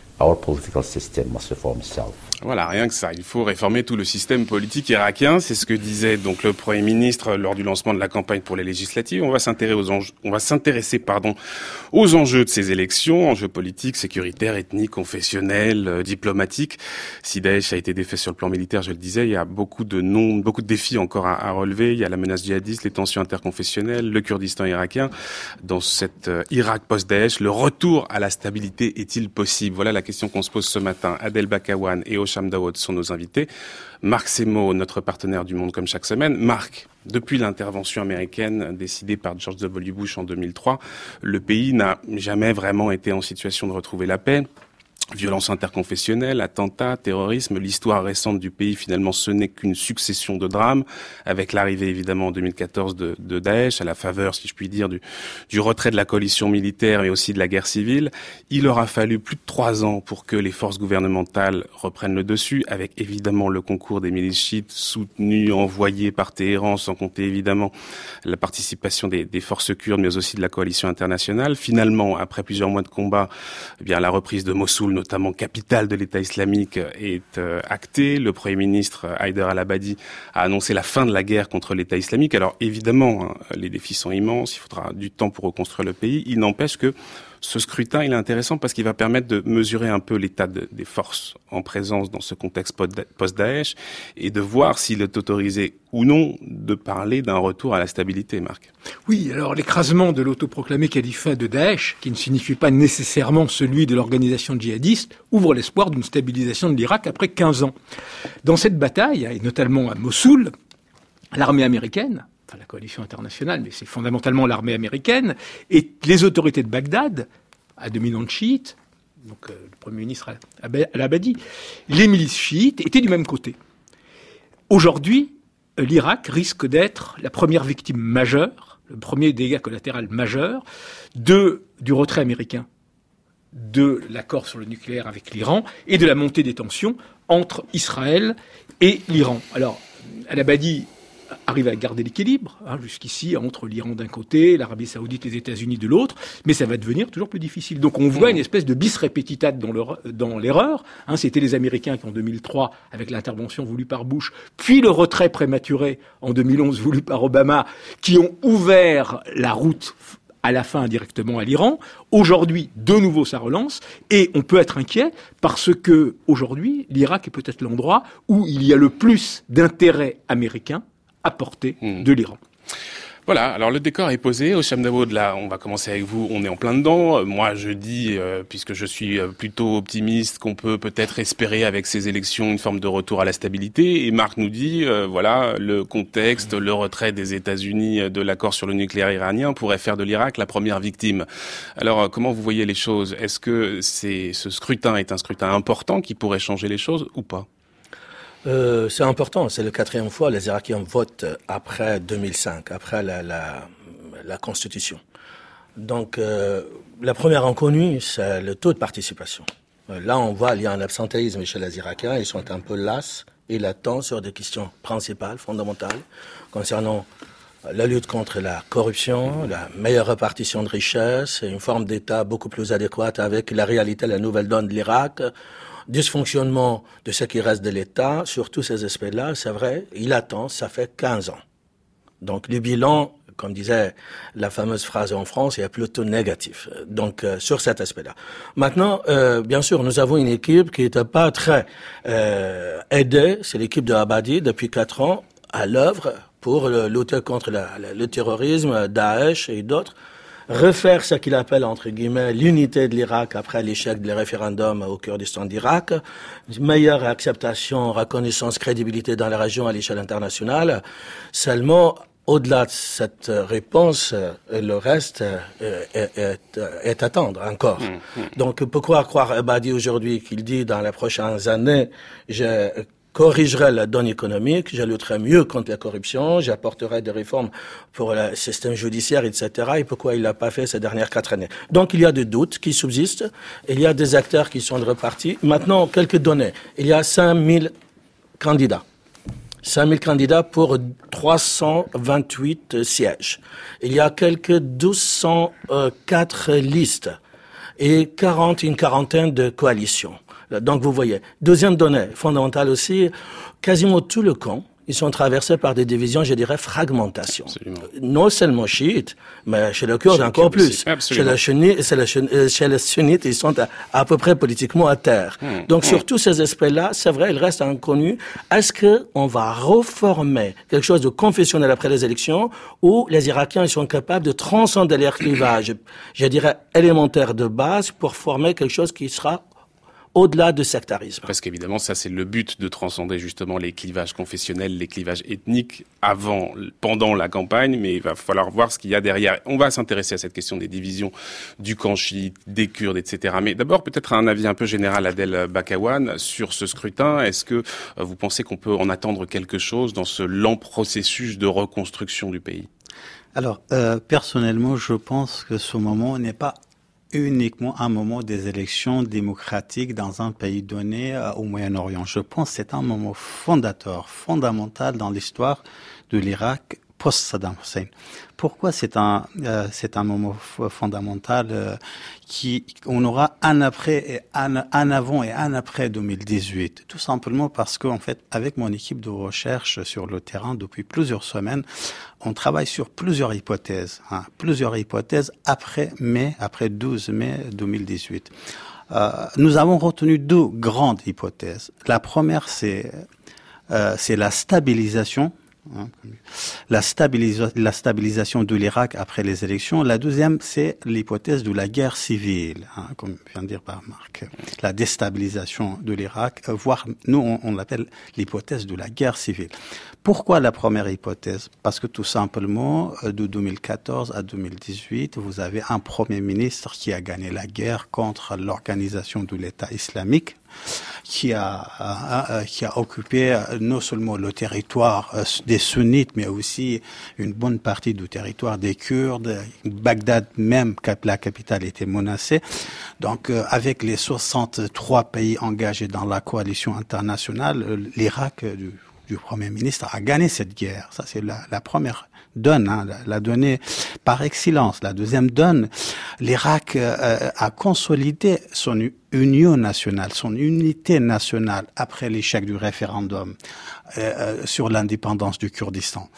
Voilà, rien que ça. Il faut réformer tout le système politique irakien. C'est ce que disait donc le Premier ministre lors du lancement de la campagne pour les législatives. On va s'intéresser aux enjeux, on va s'intéresser, pardon, aux enjeux de ces élections, enjeux politiques, sécuritaires, ethniques, confessionnels, euh, diplomatiques. Si Daesh a été défait sur le plan militaire, je le disais, il y a beaucoup de non, beaucoup de défis encore à, relever. Il y a la menace djihadiste, les tensions interconfessionnelles, le Kurdistan irakien. Dans cette euh, Irak post-Daesh, le retour à la stabilité est-il possible? Voilà la question qu'on se pose ce matin. Adel Bakawan et Dawood sont nos invités. Marc Semo, notre partenaire du Monde comme chaque semaine. Marc, depuis l'intervention américaine décidée par George W. Bush en 2003, le pays n'a jamais vraiment été en situation de retrouver la paix. Violence interconfessionnelle, attentats, terrorisme, l'histoire récente du pays finalement ce n'est qu'une succession de drames, avec l'arrivée évidemment en 2014 de, Daesh, à la faveur, si je puis dire, du, retrait de la coalition militaire et aussi de la guerre civile. Il aura fallu plus de trois ans pour que les forces gouvernementales reprennent le dessus, avec évidemment le concours des milices chiites soutenues, envoyées par Téhéran, sans compter évidemment la participation des, des, forces kurdes, mais aussi de la coalition internationale. Finalement, après plusieurs mois de combat, eh bien la reprise de Mossoul notamment capitale de l'État islamique, est euh, acté. Le Premier ministre Haider al-Abadi a annoncé la fin de la guerre contre l'État islamique. Alors évidemment, hein, les défis sont immenses, il faudra du temps pour reconstruire le pays. Il n'empêche que ce scrutin, il est intéressant parce qu'il va permettre de mesurer un peu l'état des forces en présence dans ce contexte post-Daesh et de voir s'il est autorisé ou non de parler d'un retour à la stabilité, Marc. Oui, alors l'écrasement de l'autoproclamé califat de Daesh, qui ne signifie pas nécessairement celui de l'organisation djihadiste, ouvre l'espoir d'une stabilisation de l'Irak après 15 ans. Dans cette bataille, et notamment à Mossoul, l'armée américaine enfin la coalition internationale, mais c'est fondamentalement l'armée américaine, et les autorités de Bagdad, à dominante chiite, donc euh, le Premier ministre Al-Abadi, les milices chiites étaient du même côté. Aujourd'hui, l'Irak risque d'être la première victime majeure, le premier dégât collatéral majeur du retrait américain de l'accord sur le nucléaire avec l'Iran et de la montée des tensions entre Israël et l'Iran. Alors, Al-Abadi arrive à garder l'équilibre, hein, jusqu'ici, entre l'Iran d'un côté, l'Arabie saoudite, les États-Unis de l'autre, mais ça va devenir toujours plus difficile. Donc on voit une espèce de bis repetitate dans l'erreur. Hein, C'était les Américains qui, en 2003, avec l'intervention voulue par Bush, puis le retrait prématuré en 2011 voulu par Obama, qui ont ouvert la route à la fin indirectement à l'Iran. Aujourd'hui, de nouveau, ça relance, et on peut être inquiet parce que aujourd'hui, l'Irak est peut-être l'endroit où il y a le plus d'intérêt américain à portée hmm. de l'Iran. Voilà, alors le décor est posé. Au de là, on va commencer avec vous. On est en plein dedans. Moi, je dis, euh, puisque je suis euh, plutôt optimiste, qu'on peut peut-être espérer avec ces élections une forme de retour à la stabilité. Et Marc nous dit, euh, voilà, le contexte, le retrait des États-Unis de l'accord sur le nucléaire iranien pourrait faire de l'Irak la première victime. Alors, comment vous voyez les choses? Est-ce que c'est ce scrutin est un scrutin important qui pourrait changer les choses ou pas? Euh, c'est important. C'est la quatrième fois les Irakiens votent après 2005, après la, la, Constitution. Donc, euh, la première inconnue, c'est le taux de participation. Euh, là, on voit qu'il y a un absentéisme chez les Irakiens. Ils sont un peu las et latents sur des questions principales, fondamentales, concernant la lutte contre la corruption, la meilleure répartition de richesses, une forme d'État beaucoup plus adéquate avec la réalité, la nouvelle donne de l'Irak, dysfonctionnement de ce qui reste de l'État, sur tous ces aspects-là, c'est vrai, il attend, ça fait 15 ans. Donc le bilan, comme disait la fameuse phrase en France, est plutôt négatif. Donc euh, sur cet aspect-là. Maintenant, euh, bien sûr, nous avons une équipe qui n'était pas très euh, aidée, c'est l'équipe de Abadi depuis quatre ans à l'œuvre pour lutter contre le terrorisme, Daesh et d'autres refaire ce qu'il appelle, entre guillemets, l'unité de l'Irak après l'échec des référendums au Kurdistan d'Irak, meilleure acceptation, reconnaissance, crédibilité dans la région à l'échelle internationale. Seulement, au-delà de cette réponse, le reste est, est, attendre encore. Mmh, mmh. Donc, pourquoi croire Abadi aujourd'hui qu'il dit dans les prochaines années, je corrigerai la donne économique, je lutterai mieux contre la corruption, j'apporterai des réformes pour le système judiciaire, etc. Et pourquoi il l'a pas fait ces dernières quatre années? Donc il y a des doutes qui subsistent, il y a des acteurs qui sont repartis. Maintenant, quelques données. Il y a 5000 candidats. 5000 candidats pour 328 sièges. Il y a quelques 1204 listes et 40, une quarantaine de coalitions. Donc vous voyez. Deuxième donnée fondamentale aussi, quasiment tout le camp, ils sont traversés par des divisions, je dirais, fragmentation. Non seulement chiites, mais chez les Kurdes encore plus. Chez les, sunnites, euh, chez les sunnites, ils sont à, peu près politiquement à terre. Hmm. Donc hmm. sur tous ces aspects-là, c'est vrai, il reste inconnu. Est-ce que on va reformer quelque chose de confessionnel après les élections, ou les Irakiens ils sont capables de transcender les clivages, je dirais, élémentaires de base pour former quelque chose qui sera au-delà de sectarisme. Parce qu'évidemment, ça c'est le but de transcender justement les clivages confessionnels, les clivages ethniques avant, pendant la campagne, mais il va falloir voir ce qu'il y a derrière. On va s'intéresser à cette question des divisions du camp chiite, des Kurdes, etc. Mais d'abord, peut-être un avis un peu général, Adèle Bakawan, sur ce scrutin. Est-ce que euh, vous pensez qu'on peut en attendre quelque chose dans ce lent processus de reconstruction du pays? Alors, euh, personnellement, je pense que ce moment n'est pas uniquement un moment des élections démocratiques dans un pays donné euh, au Moyen-Orient. Je pense que c'est un moment fondateur, fondamental dans l'histoire de l'Irak post-Saddam Hussein. Pourquoi c'est un euh, un moment fondamental euh, qui on aura un après et un, un, avant et un après 2018 tout simplement parce qu'en fait avec mon équipe de recherche sur le terrain depuis plusieurs semaines on travaille sur plusieurs hypothèses hein, plusieurs hypothèses après mai après 12 mai 2018 euh, nous avons retenu deux grandes hypothèses. La première c'est euh, c'est la stabilisation Hein, la, stabilisation de l'Irak après les élections. La deuxième, c'est l'hypothèse de la guerre civile, hein, comme vient de dire par Marc. La déstabilisation de l'Irak, euh, voire nous, on, l'appelle l'hypothèse de la guerre civile. Pourquoi la première hypothèse? Parce que tout simplement, euh, de 2014 à 2018, vous avez un Premier ministre qui a gagné la guerre contre l'organisation de l'État islamique qui a, qui a occupé euh, non seulement le territoire euh, des sunnites, mais aussi une bonne partie du territoire des Kurdes. Bagdad même, la capitale, était menacée. Donc, euh, avec les 63 pays engagés dans la coalition internationale, l'Irak du, Premier ministre a gagné cette guerre. Ça, c'est la première donne, hein, la, donnée par excellence. La deuxième donne, l'Irak euh, a consolidé son union nationale, son unité nationale après l'échec du référendum euh, euh, sur l'indépendance du Kurdistan.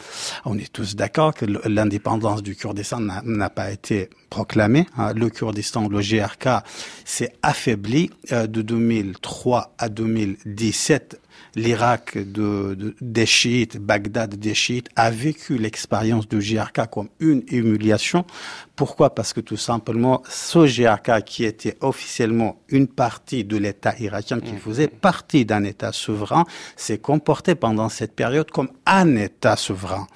On est tous d'accord que l'indépendance du Kurdistan n'a pas été proclamée. Hein. Le Kurdistan, le GRK, s'est affaibli de 2003 à 2017 l'Irak de, des chiites, Bagdad des chiites, a vécu l'expérience du GRK comme une humiliation. Pourquoi? Parce que tout simplement, ce qui était officiellement une partie de l'État irakien, qui mmh. faisait partie d'un État souverain, s'est comporté pendant cette période comme un État souverain.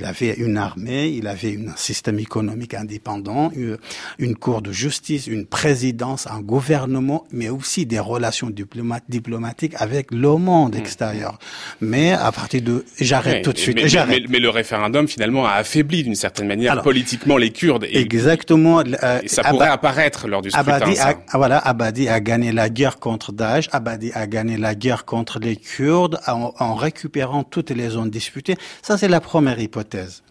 Il avait une armée, il avait un système économique indépendant, une cour de justice, une présidence, un gouvernement, mais aussi des relations diplomatiques avec le monde extérieur. Mais à partir de, j'arrête tout de suite. Mais, mais, le référendum finalement a affaibli d'une certaine manière politiquement les Kurdes. Et, exactement. Euh, ça pourrait apparaître lors du scrutin. Abadi a, voilà, Abadi a gagné la guerre contre Daesh. Abadi a gagné la guerre contre les Kurdes en, en récupérant toutes les zones disputées. Ça, c'est la première hypothèse.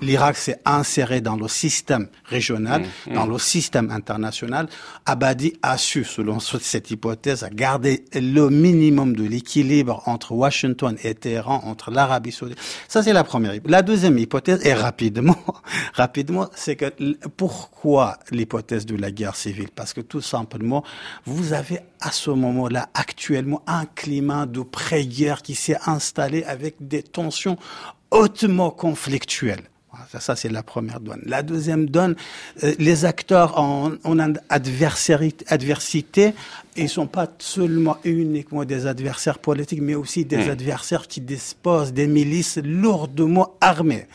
L'Irak s'est inséré dans le système régional, mmh, mmh. dans le système international. Abadi a su, selon cette hypothèse, garder le minimum de l'équilibre entre Washington et Téhéran, entre l'Arabie saoudite. Ça, c'est la première. La deuxième hypothèse, et rapidement, rapidement, c'est que pourquoi l'hypothèse de la guerre civile? Parce que tout simplement, vous avez à ce moment-là actuellement un climat de pré-guerre qui s'est installé avec des tensions hautement conflictuelles. Ça, ça c'est la première donne. La deuxième donne, euh, les acteurs en, en adversité, ils sont pas seulement uniquement des adversaires politiques, mais aussi des mmh. adversaires qui disposent des milices lourdement armées.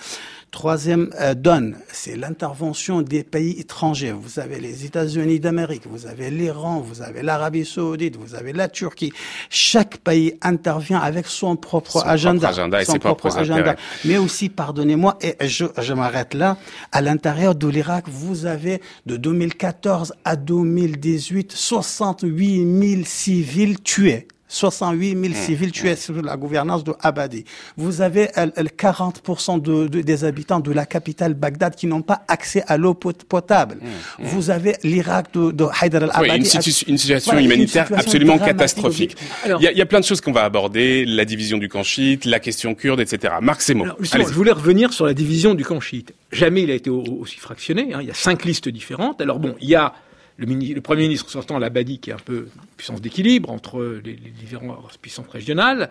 Troisième euh, donne, c'est l'intervention des pays étrangers. Vous avez les États-Unis d'Amérique, vous avez l'Iran, vous avez l'Arabie saoudite, vous avez la Turquie. Chaque pays intervient avec son propre agenda, son propre agenda. Mais aussi, pardonnez-moi, et je, je m'arrête là, à l'intérieur de l'Irak, vous avez de 2014 à 2018 68 000 civils tués 68 000 mmh. civils tués sous la gouvernance de Abadi. Vous avez 40% de, des habitants de la capitale Bagdad qui n'ont pas accès à l'eau potable. Mmh. Mmh. Vous avez l'Irak de, de Haïdar al-Abadi. une, situation humanitaire absolument catastrophique. il, y a, il, y a, plein de choses qu'on va aborder, la division du camp chiite, la question kurde, etc. Marc Semo. je voulais revenir sur la division du camp chiite. Jamais il a été aussi fractionné. Hein. Il y a cinq listes différentes. Alors bon, il y a le, Premier ministre sortant l'Abadi, qui est un peu puissance d'équilibre entre les, différentes puissances régionales.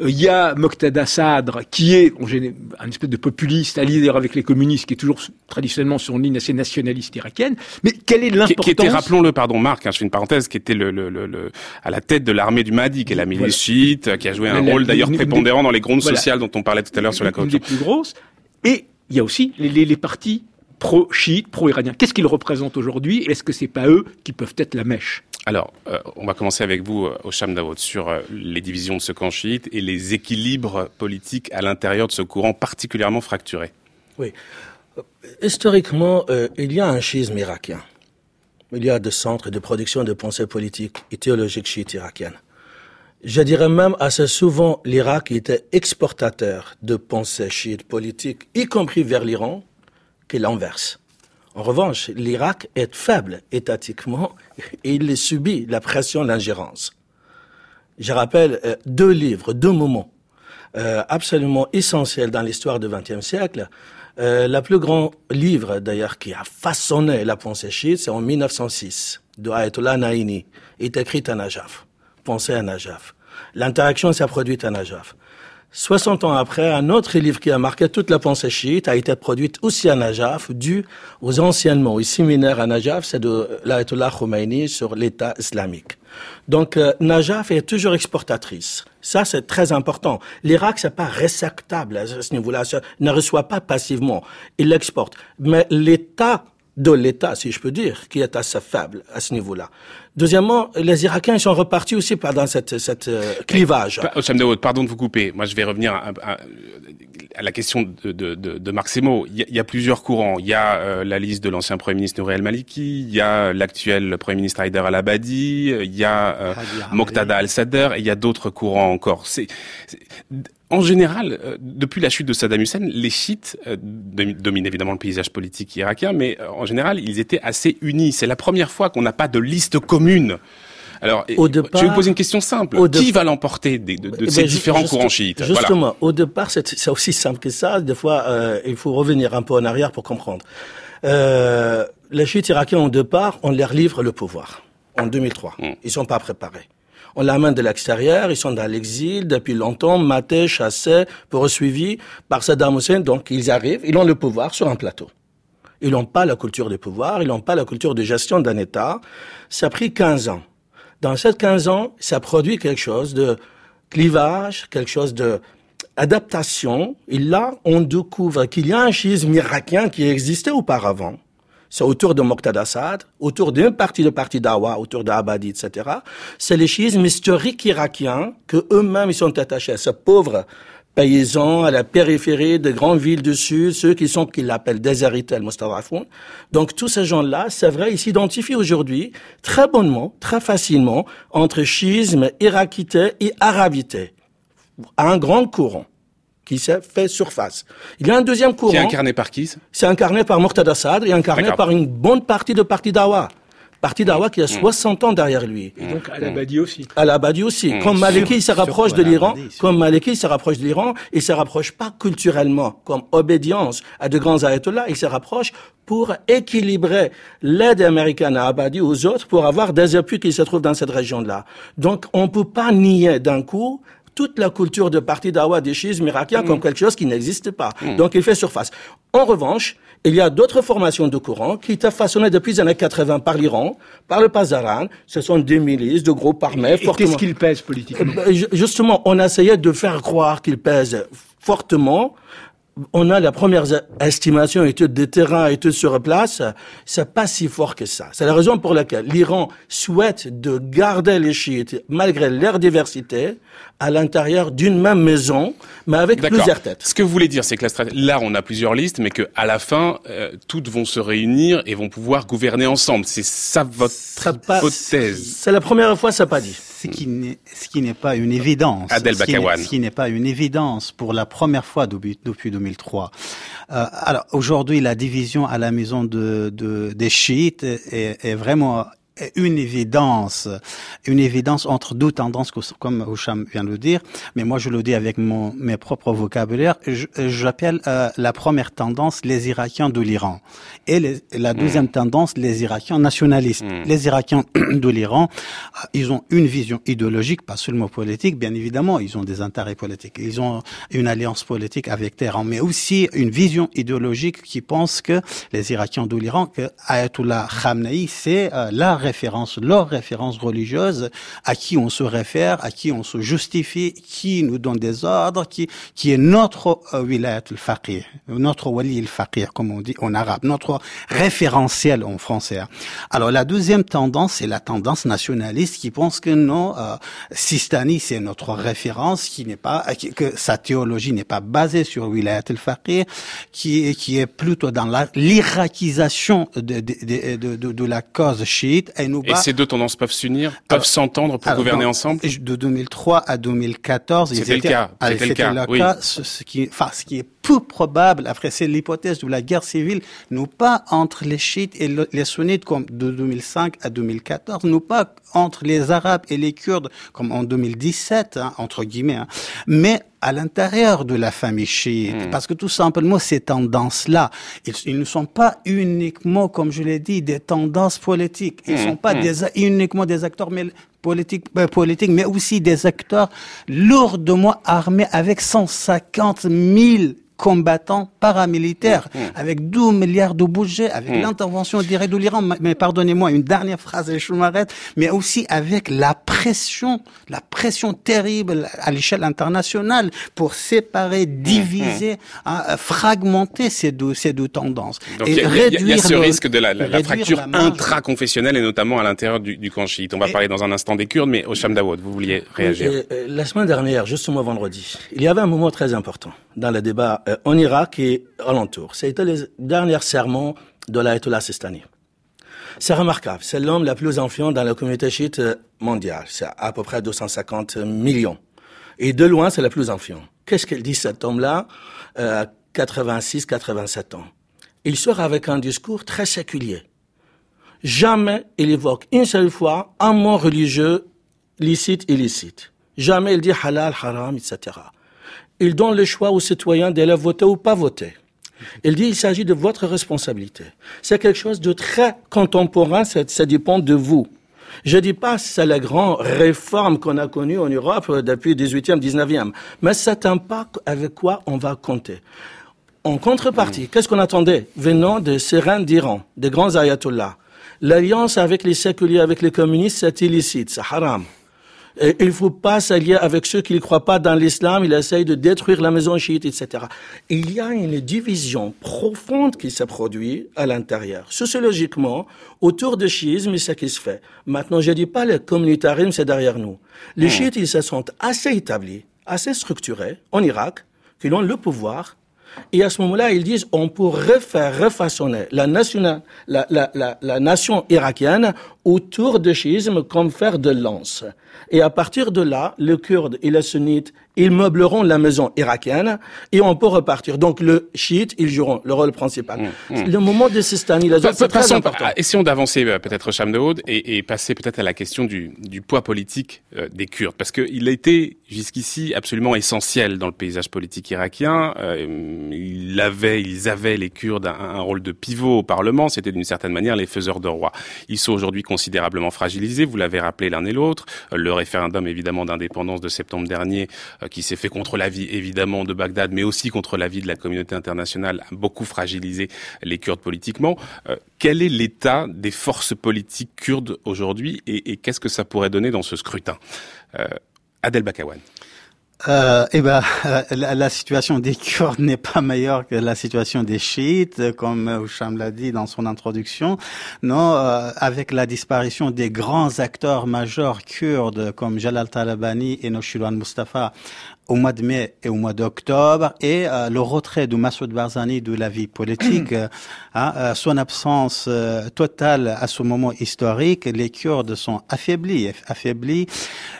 Euh, il y a Moqtada Sadr, qui est un espèce de populiste allié avec les communistes, qui est toujours traditionnellement sur une ligne assez nationaliste irakienne. Mais quelle est l'importance qui, était, rappelons-le, pardon Marc, hein, je fais une parenthèse, qui était le, le, à la tête de l'armée du Mahdi, qui est la milice chiite, qui a joué un rôle d'ailleurs prépondérant dans les grondes sociales dont on parlait tout à l'heure sur la côte. Une des plus grosses. Et il y a aussi les, les, les partis pro-chiites, pro-iraniens. Qu'est-ce qu'ils représentent aujourd'hui Est-ce que c'est pas eux qui peuvent être la mèche? Alors, euh, on va commencer avec vous, au Osham Dawood, sur euh, les divisions de ce camp chiite et les équilibres politiques à l'intérieur de ce courant particulièrement fracturé. Oui. Historiquement, euh, il y a un schisme irakien. Il y a des centres de production de pensée politique et théologique chiite irakienne. Je dirais même assez souvent l'Irak était exportateur de pensée chiite politique, y compris vers l'Iran, que l'inverse. En revanche, l'Irak est faible étatiquement et il subit la pression l'ingérence. Je rappelle euh, deux livres, deux moments euh, absolument essentiels dans l'histoire du XXe siècle. Euh, le plus grand livre, d'ailleurs, qui a façonné la pensée chiite, c'est en 1906, de Ayatollah Naini, est écrit à Najaf. Pensée à Najaf. L'interaction s'est produite à Najaf. 60 ans après, un autre livre qui a marqué toute la pensée chiite a été produit aussi à Najaf, dû aux anciennement, au séminaire à Najaf, c'est de l'Ayatollah Khomeini sur l'État islamique. Donc euh, Najaf est toujours exportatrice. Ça, c'est très important. L'Irak, c'est pas réceptable à ce niveau-là, ne reçoit pas passivement. Il l'exporte. Mais l'État de l'État, si je peux dire, qui est assez faible à ce niveau-là. Deuxièmement, les Irakiens sont repartis aussi dans cette, cette euh, clivage. Pardon de vous couper. Moi, je vais revenir à, la question de, de, de, de Marc Semo. Il y, a, plusieurs courants. Il y a euh, la liste de l'ancien Premier ministre Nouri al-Maliki, il y a l'actuel Premier ministre Haïder al-Abadi, il y a euh, Moqtada al-Sadr, et il y a d'autres courants encore. C'est en général, euh, depuis la chute de Saddam Hussein, les chiites euh, dominent évidemment le paysage politique irakien, mais euh, en général, ils étaient assez unis. C'est la première fois qu'on n'a pas de liste commune. Alors, je vais vous poser une question simple. Qui va l'emporter de, de, eh ces ben, différents courants chiites? Justement, au départ, c'est aussi simple que ça. Des fois, il faut revenir un peu en arrière pour comprendre. les chiites irakiens, au départ, on leur livre le pouvoir en 2003. Hmm. Ils sont pas préparés. On l'amène de l'extérieur, ils sont dans l'exil depuis longtemps, matés, chassés, poursuivis par Saddam Hussein. Donc ils arrivent, ils ont le pouvoir sur un plateau. Ils n'ont pas la culture du pouvoir, ils n'ont pas la culture de gestion d'un État. Ça a pris 15 ans. Dans ces 15 ans, ça produit quelque chose de clivage, quelque chose de adaptation. Et là, on découvre qu'il y a un schisme irakien qui existait auparavant c'est autour de Moqtada Assad, autour d'un parti de parti d'Awa, autour d'Abadi, etc. C'est les schismes historiques irakiens que eux-mêmes ils sont attachés à ce pauvre paysans à la périphérie des grandes villes du Sud, ceux qui sont, qu'ils appellent déshérités, al Donc, tous ces gens-là, c'est vrai, ils s'identifient aujourd'hui très bonnement, très facilement entre schisme, irakité et arabité. Un grand courant qui s'est fait surface. Il y a un deuxième courant. Qui est incarné par qui C'est incarné par Mortada Sadr et incarné par une bonne partie de parti d'Awa. Parti Dawa qui a 60 ans derrière lui. Et donc Al-Abadi aussi. Al-Abadi aussi. Comme Maliki se rapproche de l'Iran, comme Maliki se rapproche de l'Iran, il se rapproche pas culturellement, comme obédience à de grands ayatollahs, il se rapproche pour équilibrer l'aide américaine à Abadi aux autres pour avoir des appuis qui se trouvent dans cette région-là. Donc on peut pas nier d'un coup toute la culture de parti d'Awa des schismes irakiens comme quelque chose qui n'existe pas. Donc il fait surface. En revanche, il y a d'autres formations de courant qui étaient façonnées depuis les années 80 par l'Iran, par le Pazaran. Ce sont des milices, de groupes armés. Et, et qu'est-ce qu'ils pèsent politiquement Justement, on essayait de faire croire qu'ils pèsent fortement on a la première estimation, étude des terrains, étude sur place, c'est pas si fort que ça. C'est la raison pour laquelle l'Iran souhaite de garder les chiites, malgré leur diversité, à l'intérieur d'une même maison, mais avec plusieurs têtes. Ce que vous voulez dire, c'est que la stratégie, là, on a plusieurs listes, mais que à la fin, euh, toutes vont se réunir et vont pouvoir gouverner ensemble. C'est ça votre hypothèse. C'est la première fois, ça pas dit ce qui n'est pas une évidence. Adel Ce qui n'est pas une évidence pour la première fois depuis, depuis 2003. Euh, alors aujourd'hui, la division à la maison de, de des chiites est, est vraiment une évidence, une évidence entre deux tendances, comme Houcham vient de le dire, mais moi je le dis avec mon, mes propres vocabulaires. J'appelle euh, la première tendance les Irakiens de l'Iran et la hmm. deuxième tendance les Irakiens nationalistes. Hmm. Les Irakiens de l'Iran, euh, ils ont une vision idéologique, pas seulement politique, bien évidemment, ils ont des intérêts politiques, ils ont une alliance politique avec Téhéran, mais aussi une vision idéologique qui pense que les Irakiens de l'Iran, que Ayatollah Khamenei, c'est euh, la référence, leur référence religieuse, à qui on se réfère, à qui on se justifie, qui nous donne des ordres, qui, qui est notre euh, wilayat al-faqih, notre wali al-faqih, comme on dit en arabe, notre référentiel en français. Alors la deuxième tendance, c'est la tendance nationaliste qui pense que non, euh, Sistani, c'est notre référence, qui n'est pas, que sa théologie n'est pas basée sur wilayat al-faqih, qui, qui est plutôt dans l'iraquisation de, de, de, de, de la cause chiite et ces deux tendances peuvent s'unir, peuvent s'entendre pour gouverner ensemble De 2003 à 2014, c'était le cas. C'était le cas. Oui. Ce, qui, enfin, ce qui est peu probable, après c'est l'hypothèse de la guerre civile, non pas entre les chiites et les sunnites comme de 2005 à 2014, non pas entre les arabes et les kurdes comme en 2017, hein, entre guillemets, hein, mais à l'intérieur de la famille chiite. Hmm. Parce que tout simplement, ces tendances-là, ils, ne sont pas uniquement, comme je l'ai dit, des tendances politiques. Ils ne hmm. sont pas hmm. des, uniquement des acteurs mais, politiques, euh, politiques, mais aussi des acteurs lourdement armés avec 150 000 combattants paramilitaires, mmh, mmh. avec 12 milliards de budget, avec mmh. l'intervention directe de l'Iran. Mais pardonnez-moi, une dernière phrase et je m'arrête, mais aussi avec la pression, la pression terrible à l'échelle internationale pour séparer, diviser, hein, fragmenter ces deux, ces deux tendances. Donc et il y, réduire y, a ce risque de la, la, fracture intraconfessionnelle et notamment à l'intérieur du, du camp chiite. On va parler dans un instant des Kurdes, mais au Dawood, vous vouliez réagir. La semaine dernière, justement vendredi, il y avait un moment très important dans le débat en Irak et alentour. C'était les derniers sermons de l'Ayatollah Sistani. C'est remarquable. C'est l'homme le plus influent dans la communauté chiite mondiale. C'est à peu près 250 millions. Et de loin, c'est le plus influent. Qu'est-ce qu'il dit cet homme-là, euh, 86, 87 ans? Il sort avec un discours très séculier. Jamais il évoque une seule fois un mot religieux licite, illicite. Jamais il dit halal, haram, etc il donne le choix aux citoyens d'aller voter ou pas voter. Il dit il s'agit de votre responsabilité. C'est quelque chose de très contemporain, ça, dépend de vous. Je dis pas c'est la grande réforme qu'on a connue en Europe depuis le 18e, 19e, mais c'est un pas avec quoi on va compter. En contrepartie, mm. qu'est-ce qu'on attendait? Venant des sérènes d'Iran, des grands ayatollahs L'alliance avec les séculiers, avec les communistes, c'est illicite, c'est haram. Et il ne faut pas s'allier avec ceux qui ne croient pas dans l'islam, il essaye de détruire la maison chiite, etc. Il y a une division profonde qui se produit à l'intérieur. Sociologiquement, autour du chiisme, c'est ce qui se fait. Maintenant, je ne dis pas le communautarisme, c'est derrière nous. Les hmm. chiites, ils se sont assez établis, assez structurés en Irak, qui ont le pouvoir, et à ce moment-là, ils disent on peut refaire, refaçonner la, nation, la, la, la, la nation irakienne autour du chiisme comme faire de lance. Et à partir de là, le kurde et le sunnite ils meubleront la maison irakienne et on peut repartir. Donc le chiite, ils joueront le rôle principal. Mmh, mmh. Le moment de Sistani, c'est très important. Essayons d'avancer euh, peut-être Cham de et, et passer peut-être à la question du, du poids politique euh, des Kurdes, parce qu'il a été jusqu'ici absolument essentiel dans le paysage politique irakien. Euh, il avait, ils avaient les Kurdes un, un rôle de pivot au Parlement. C'était d'une certaine manière les faiseurs de roi. Ils sont aujourd'hui considérablement fragilisés. Vous l'avez rappelé l'un et l'autre. Le référendum évidemment d'indépendance de septembre dernier euh, qui s'est fait contre l'avis évidemment de Bagdad, mais aussi contre l'avis de la communauté internationale, a beaucoup fragilisé les Kurdes politiquement. Euh, quel est l'état des forces politiques kurdes aujourd'hui et, et qu'est-ce que ça pourrait donner dans ce scrutin? Euh, Adel Bakawan. Euh, eh ben, la, la, situation des Kurdes n'est pas meilleure que la situation des chiites, comme Oucham l'a dit dans son introduction. Non, euh, avec la disparition des grands acteurs majeurs kurdes comme Jalal Talabani et Noshirwan Mustafa au mois de mai et au mois d'octobre et euh, le retrait de Massoud Barzani de la vie politique, euh, hein, euh, son absence totale à ce moment historique, les Kurdes sont affaiblis, affaiblis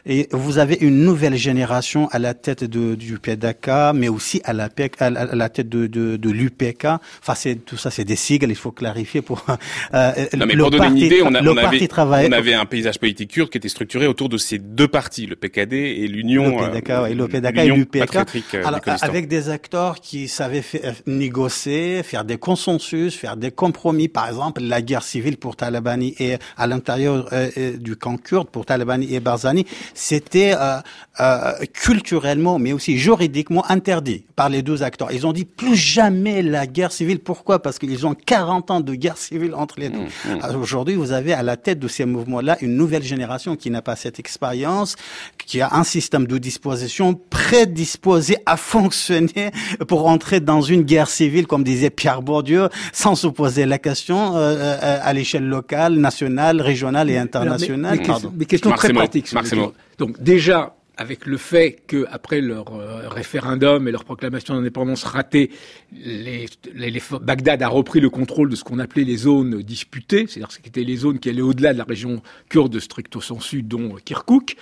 et vous avez une nouvelle génération à la tête de, du PDK, mais aussi à la, à la tête de, de, de l'UPK. Enfin, c'est tout ça, c'est des sigles, il faut clarifier pour. non, mais pour donner une idée, on, a, on, avait, on, avait, un paysage politique kurde qui était structuré autour de ces deux partis, le PKD et l'Union. Le PDK, et le PDK l'UPK, euh, avec des acteurs qui savaient faire, négocier, faire des consensus, faire des compromis. Par exemple, la guerre civile pour Talabani et à l'intérieur euh, euh, du camp kurde pour Talabani et Barzani, c'était euh, culturellement, mais aussi juridiquement interdit par les deux acteurs. Ils ont dit plus jamais la guerre civile. Pourquoi? Parce qu'ils ont 40 ans de guerre civile entre les deux. Mmh, mmh. Aujourd'hui, vous avez à la tête de ces mouvements-là une nouvelle génération qui n'a pas cette expérience, qui a un système de disposition prédisposé à fonctionner pour entrer dans une guerre civile, comme disait Pierre Bourdieu, sans se poser la question euh, euh à l'échelle locale, nationale, régionale et internationale. Mais, mais, mais question très pratique. Donc déjà, avec le fait que après leur euh, référendum et leur proclamation d'indépendance ratée, les, les, Bagdad a repris le contrôle de ce qu'on appelait les zones disputées, c'est-à-dire ce qui étaient les zones qui allaient au-delà de la région kurde stricto sensu, dont Kirkuk.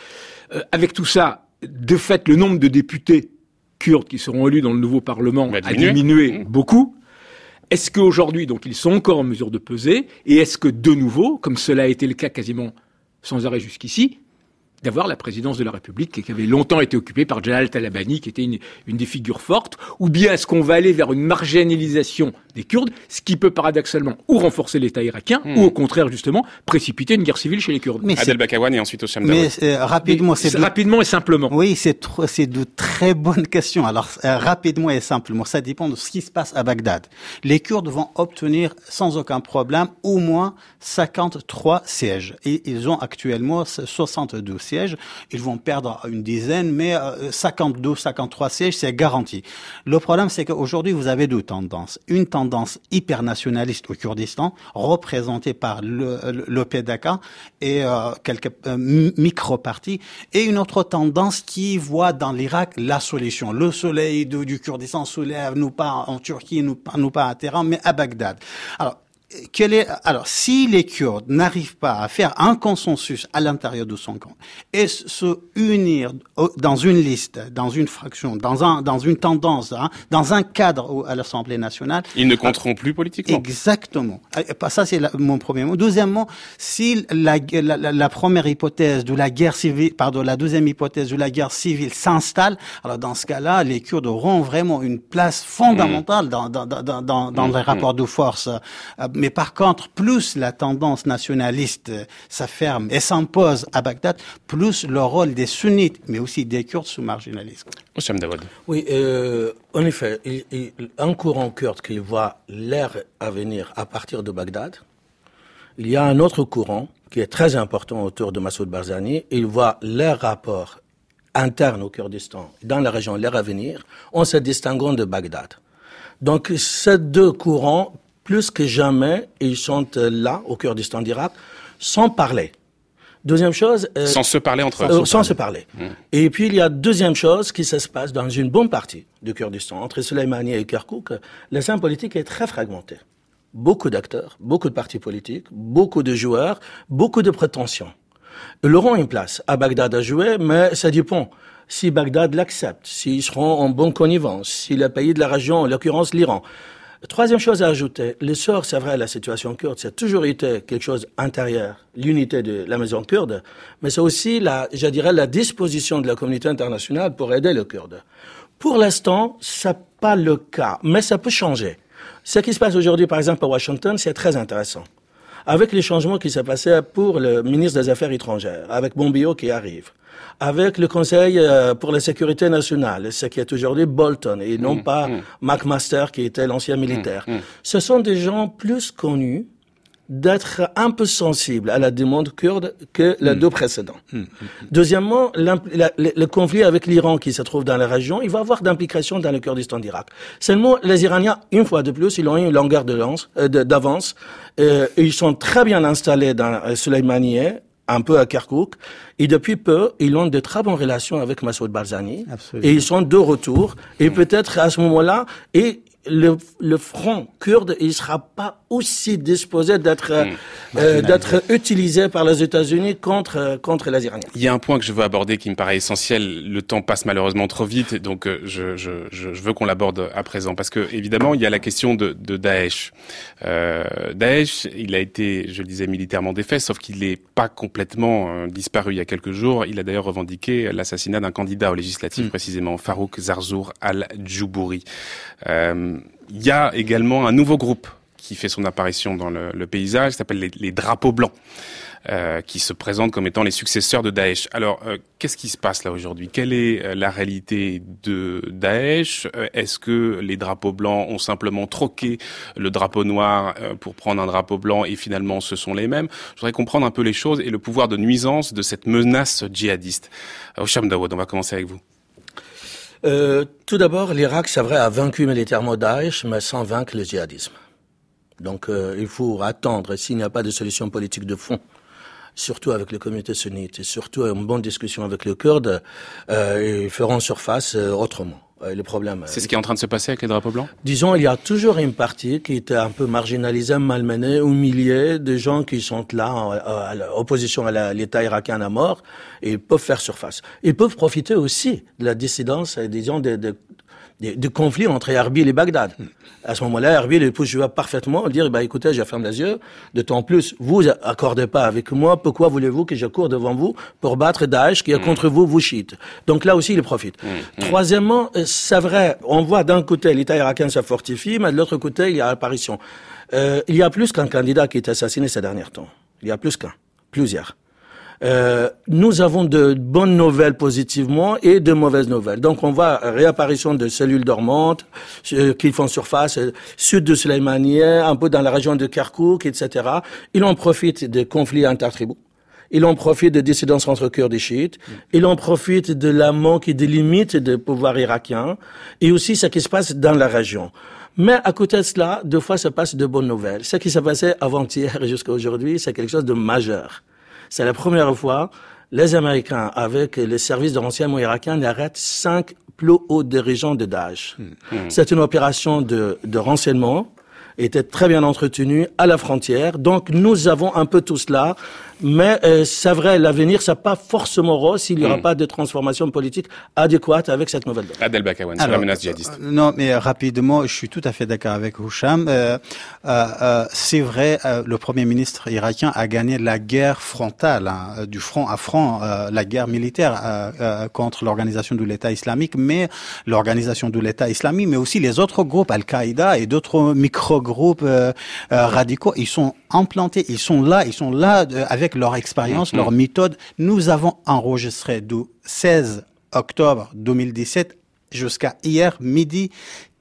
Euh, avec tout ça, de fait, le nombre de députés kurdes qui seront élus dans le nouveau parlement a diminué mmh. beaucoup. Est-ce qu'aujourd'hui, donc, ils sont encore en mesure de peser? Et est-ce que, de nouveau, comme cela a été le cas quasiment sans arrêt jusqu'ici, d'avoir la présidence de la République qui avait longtemps été occupée par Jalal Talabani, qui était une, une des figures fortes, ou bien est-ce qu'on va aller vers une marginalisation des Kurdes, ce qui peut paradoxalement ou renforcer l'État irakien, hmm. ou au contraire justement précipiter une guerre civile chez les Kurdes? Mais Adel Bakawan et ensuite au Mais euh, rapidement, c'est rapidement et simplement. Oui, c'est c'est de très bonnes questions. Alors euh, rapidement et simplement, ça dépend de ce qui se passe à Bagdad. Les Kurdes vont obtenir sans aucun problème au moins 53 sièges et ils ont actuellement 62 sièges Ils vont perdre une dizaine, mais 52, euh, 53 sièges, c'est garanti. Le problème, c'est qu'aujourd'hui, vous avez deux tendances. Une tendance hyper nationaliste au Kurdistan, représentée par le, le PDK et euh, quelques euh, micro-partis, et une autre tendance qui voit dans l'Irak la solution. Le soleil du Kurdistan se lève, nous pas en Turquie, nous, nous pas à Téhéran, mais à Bagdad. Alors, est, alors, si les Kurdes n'arrivent pas à faire un consensus à l'intérieur de son camp et se unir dans une liste, dans une fraction, dans un, dans une tendance, hein, dans un cadre à l'Assemblée nationale, ils ne compteront plus politiquement. Exactement. Ça, c'est mon premier mot. Deuxièmement, si la, la, la, première hypothèse de la guerre civile, pardon, la deuxième hypothèse de la guerre civile s'installe, alors dans ce cas-là, les Kurdes auront vraiment une place fondamentale mmh. dans, dans, dans, dans, dans mmh. les rapports de force. Euh, mais par contre, plus la tendance nationaliste s'afferme et s'impose à Bagdad, plus le rôle des sunnites, mais aussi des Kurdes, se marginalise. Oui, euh, en effet, il, un courant kurde qui voit l'ère à venir à partir de Bagdad, il y a un autre courant qui est très important autour de Massoud Barzani. Il voit leurs rapports internes au Kurdistan, dans la région, l'ère à venir, en se distinguant de Bagdad. Donc, ces deux courants plus que jamais, ils sont euh, là, au Kurdistan d'Irak, sans parler. Deuxième chose... Euh, sans se parler entre eux. Euh, sans se parler. Mmh. Et puis, il y a deuxième chose qui se passe dans une bonne partie du Kurdistan. Entre Soleimani et Kirkuk, le scène politique est très fragmenté. Beaucoup d'acteurs, beaucoup de partis politiques, beaucoup de joueurs, beaucoup de prétentions. Ils auront une place à Bagdad à jouer, mais ça dépend si Bagdad l'accepte, s'ils seront en bonne connivence, si le pays de la région, en l'occurrence l'Iran. Troisième chose à ajouter, le sort, c'est vrai, la situation kurde, c'est toujours été quelque chose intérieur, l'unité de la maison kurde, mais c'est aussi la, je dirais, la disposition de la communauté internationale pour aider le Kurde. Pour l'instant, c'est pas le cas, mais ça peut changer. Ce qui se passe aujourd'hui, par exemple, à Washington, c'est très intéressant. Avec les changements qui s'est passé pour le ministre des Affaires étrangères, avec Bombio qui arrive, avec le Conseil euh, pour la sécurité nationale, ce qui est aujourd'hui Bolton et non mmh, pas mmh. McMaster qui était l'ancien militaire. Mmh, Ce sont des gens plus connus d'être un peu sensible à la demande kurde que les deux précédents. Deuxièmement, le conflit avec l'Iran qui se trouve dans la région, il va avoir d'implications dans le Kurdistan d'Irak. Seulement, les Iraniens, une fois de plus, ils ont eu une longueur euh, d'avance. Euh, ils sont très bien installés dans euh, un peu à Kirkuk. Et depuis peu, ils ont de très bonnes relations avec Massoud Barzani. Et ils sont de retour. Et peut-être à ce moment-là, et le, le, front kurde, il sera pas aussi disposé d'être hmm. euh, d'être utilisé par les États-Unis contre contre les Iraniens. Il y a un point que je veux aborder qui me paraît essentiel. Le temps passe malheureusement trop vite, donc euh, je, je, je veux qu'on l'aborde à présent parce que évidemment il y a la question de, de Daesh. Euh, Daesh, il a été, je le disais, militairement défait, sauf qu'il n'est pas complètement euh, disparu il y a quelques jours. Il a d'ailleurs revendiqué l'assassinat d'un candidat aux législatives, hmm. précisément Farouk Zarzour al-Djoubouri. Euh, il y a également un nouveau groupe qui fait son apparition dans le, le paysage, qui s'appelle les, drapeaux blancs. Euh, qui se présentent comme étant les successeurs de Daesh. Alors, euh, qu'est-ce qui se passe là aujourd'hui? Quelle est euh, la réalité de Daesh? Est-ce que les drapeaux blancs ont simplement troqué le drapeau noir pour prendre un drapeau blanc et finalement ce sont les mêmes? Je voudrais comprendre un peu les choses et le pouvoir de nuisance de cette menace djihadiste. Osham Dawood, on va commencer avec vous. Euh, tout d'abord, l'Irak, c'est vrai, a vaincu militairement Daesh, mais sans vaincre le djihadisme. Donc, euh, il faut attendre, s'il n'y a pas de solution politique de fond, surtout avec les communautés sunnites, et surtout une bonne discussion avec les Kurdes, euh, ils feront surface euh, autrement. Euh, problème. C'est ce qui est en train de se passer avec les drapeaux blancs? Disons, il y a toujours une partie qui est un peu marginalisée, malmenée, humiliée, des gens qui sont là en, opposition à l'État irakien à mort, et ils peuvent faire surface. Ils peuvent profiter aussi de la dissidence, disons, de, de, de, conflits entre Erbil et Bagdad. À ce moment-là, Erbil il peut jouer parfaitement, dire bah écoutez, je ferme les yeux. De temps plus, vous accordez pas avec moi. Pourquoi voulez-vous que je cours devant vous pour battre Daesh qui est mm. contre vous, vous chiites Donc là aussi, il profite. Mm. Mm. Troisièmement, euh, c'est vrai, on voit d'un côté l'État irakien se fortifie, mais de l'autre côté, il y a l'apparition. Euh, il y a plus qu'un candidat qui est assassiné ces derniers temps. Il y a plus qu'un, plusieurs. Euh, nous avons de bonnes nouvelles positivement et de mauvaises nouvelles. Donc on voit réapparition de cellules dormantes euh, qui font surface euh, sud de Soleimaniye, un peu dans la région de Kirkuk, etc. Il en profite des conflits intertribaux. Il en profite des dissidences entre Kurdes et chiites. Il en profite de la manque et des limites des pouvoirs irakiens et aussi ce qui se passe dans la région. Mais à côté de cela, deux fois se passe de bonnes nouvelles. Ce qui s'est passé avant-hier jusqu'à aujourd'hui, c'est quelque chose de majeur. C'est la première fois les Américains, avec les services de renseignement irakiens, arrêtent cinq plus hauts dirigeants de Daesh. Hmm. Hmm. C'est une opération de, de renseignement était très bien entretenue à la frontière. Donc nous avons un peu tout cela mais euh, c'est vrai, l'avenir, ça pas forcément rose s'il n'y aura hmm. pas de transformation politique adéquate avec cette nouvelle donne. Adel Bakawan, sur la menace djihadiste. Euh, non, mais rapidement, je suis tout à fait d'accord avec Houcham. Euh, euh, c'est vrai, le Premier ministre irakien a gagné la guerre frontale, hein, du front à front, la guerre militaire contre l'organisation de l'État islamique, mais l'organisation de l'État islamique, mais aussi les autres groupes, Al-Qaïda et d'autres micro-groupes radicaux, ils sont implantés, ils sont là, ils sont là avec avec leur expérience, mm-hmm. leur méthode. Nous avons enregistré du 16 octobre 2017 jusqu'à hier midi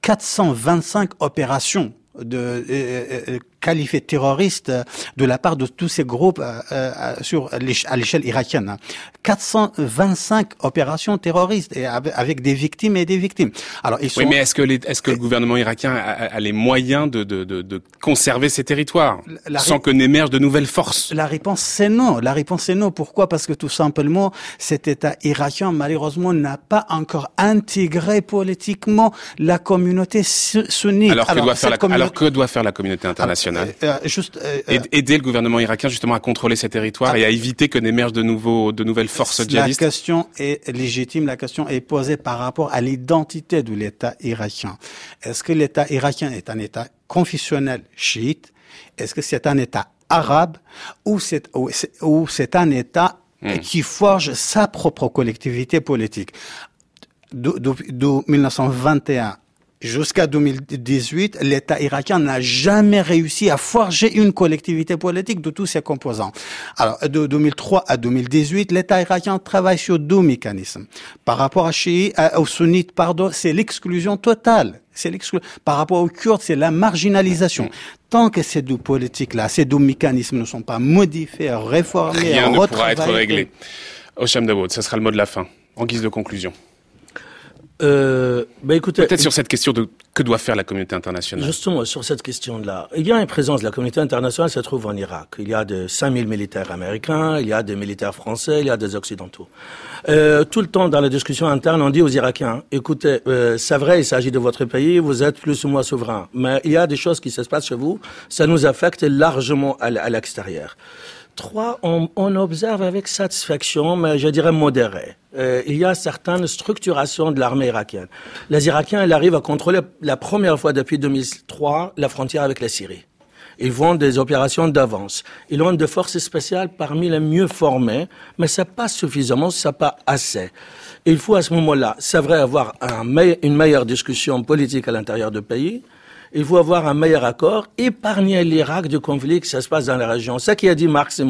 425 opérations de euh, euh, euh, qualifié terroriste de la part de tous ces groupes euh, euh sur à l'échelle irakienne. 425 opérations terroristes et avec des victimes et des victimes. Alors ils sont... Oui, mais est-ce que est-ce que le gouvernement irakien a, les moyens de, de, de, de, conserver ces territoires sans que n'émergent de nouvelles forces? La réponse c'est non. La réponse c'est non. Pourquoi? Parce que tout simplement cet État irakien malheureusement n'a pas encore intégré politiquement la communauté sunnite. Alors que, doit, faire la, alors que doit faire la communauté internationale? Internationale. juste aider le gouvernement irakien justement à contrôler ces territoires ah. et à éviter que n'émergent de nouveaux, de nouvelles forces djihadistes. La question est légitime. La question est posée par rapport à l'identité de l'État irakien. Est-ce que l'État irakien est un État confessionnel chiite? Est-ce que c'est un État arabe? Ou c'est ou c'est un État hmm. qui forge sa propre collectivité politique? De 1921 Jusqu'à 2018, l'État irakien n'a jamais réussi à forger une collectivité politique de tous ses composants. Alors, de 2003 à 2018, l'État irakien travaille sur deux mécanismes. Par rapport à chiites, aux sunnites, pardon, c'est l'exclusion totale. C'est Par rapport aux Kurdes, c'est la marginalisation. Tant que ces deux politiques-là, ces deux mécanismes ne sont pas modifiés, réformés, rien ne pourra être réglé. Osham Dawood, ce sera le mot de la fin, en guise de conclusion. Euh, bah écoutez, peut-être sur cette question de que doit faire la communauté internationale. Justement, sur cette question-là, il y a une présence de la communauté internationale, se trouve en Irak. Il y a de 5000 militaires américains, il y a des militaires français, il y a des occidentaux. Euh, tout le temps dans la discussion interne, on dit aux Irakiens écoutez, euh, c'est vrai, il s'agit de votre pays, vous êtes plus ou moins souverain, mais il y a des choses qui se passent chez vous, ça nous affecte largement à l'extérieur. Trois, on, on, observe avec satisfaction, mais je dirais modérée. Euh, il y a certaines structurations de l'armée irakienne. Les Irakiens, ils arrivent à contrôler la première fois depuis 2003 la frontière avec la Syrie. Ils vont des opérations d'avance. Ils ont des forces spéciales parmi les mieux formées, mais c'est pas suffisamment, c'est pas assez. Il faut à ce moment-là, c'est vrai, avoir un une meilleure discussion politique à l'intérieur du pays, il faut avoir un meilleur accord, épargner l'Irak du conflit qui se passe dans la région. Ce qui a dit Marx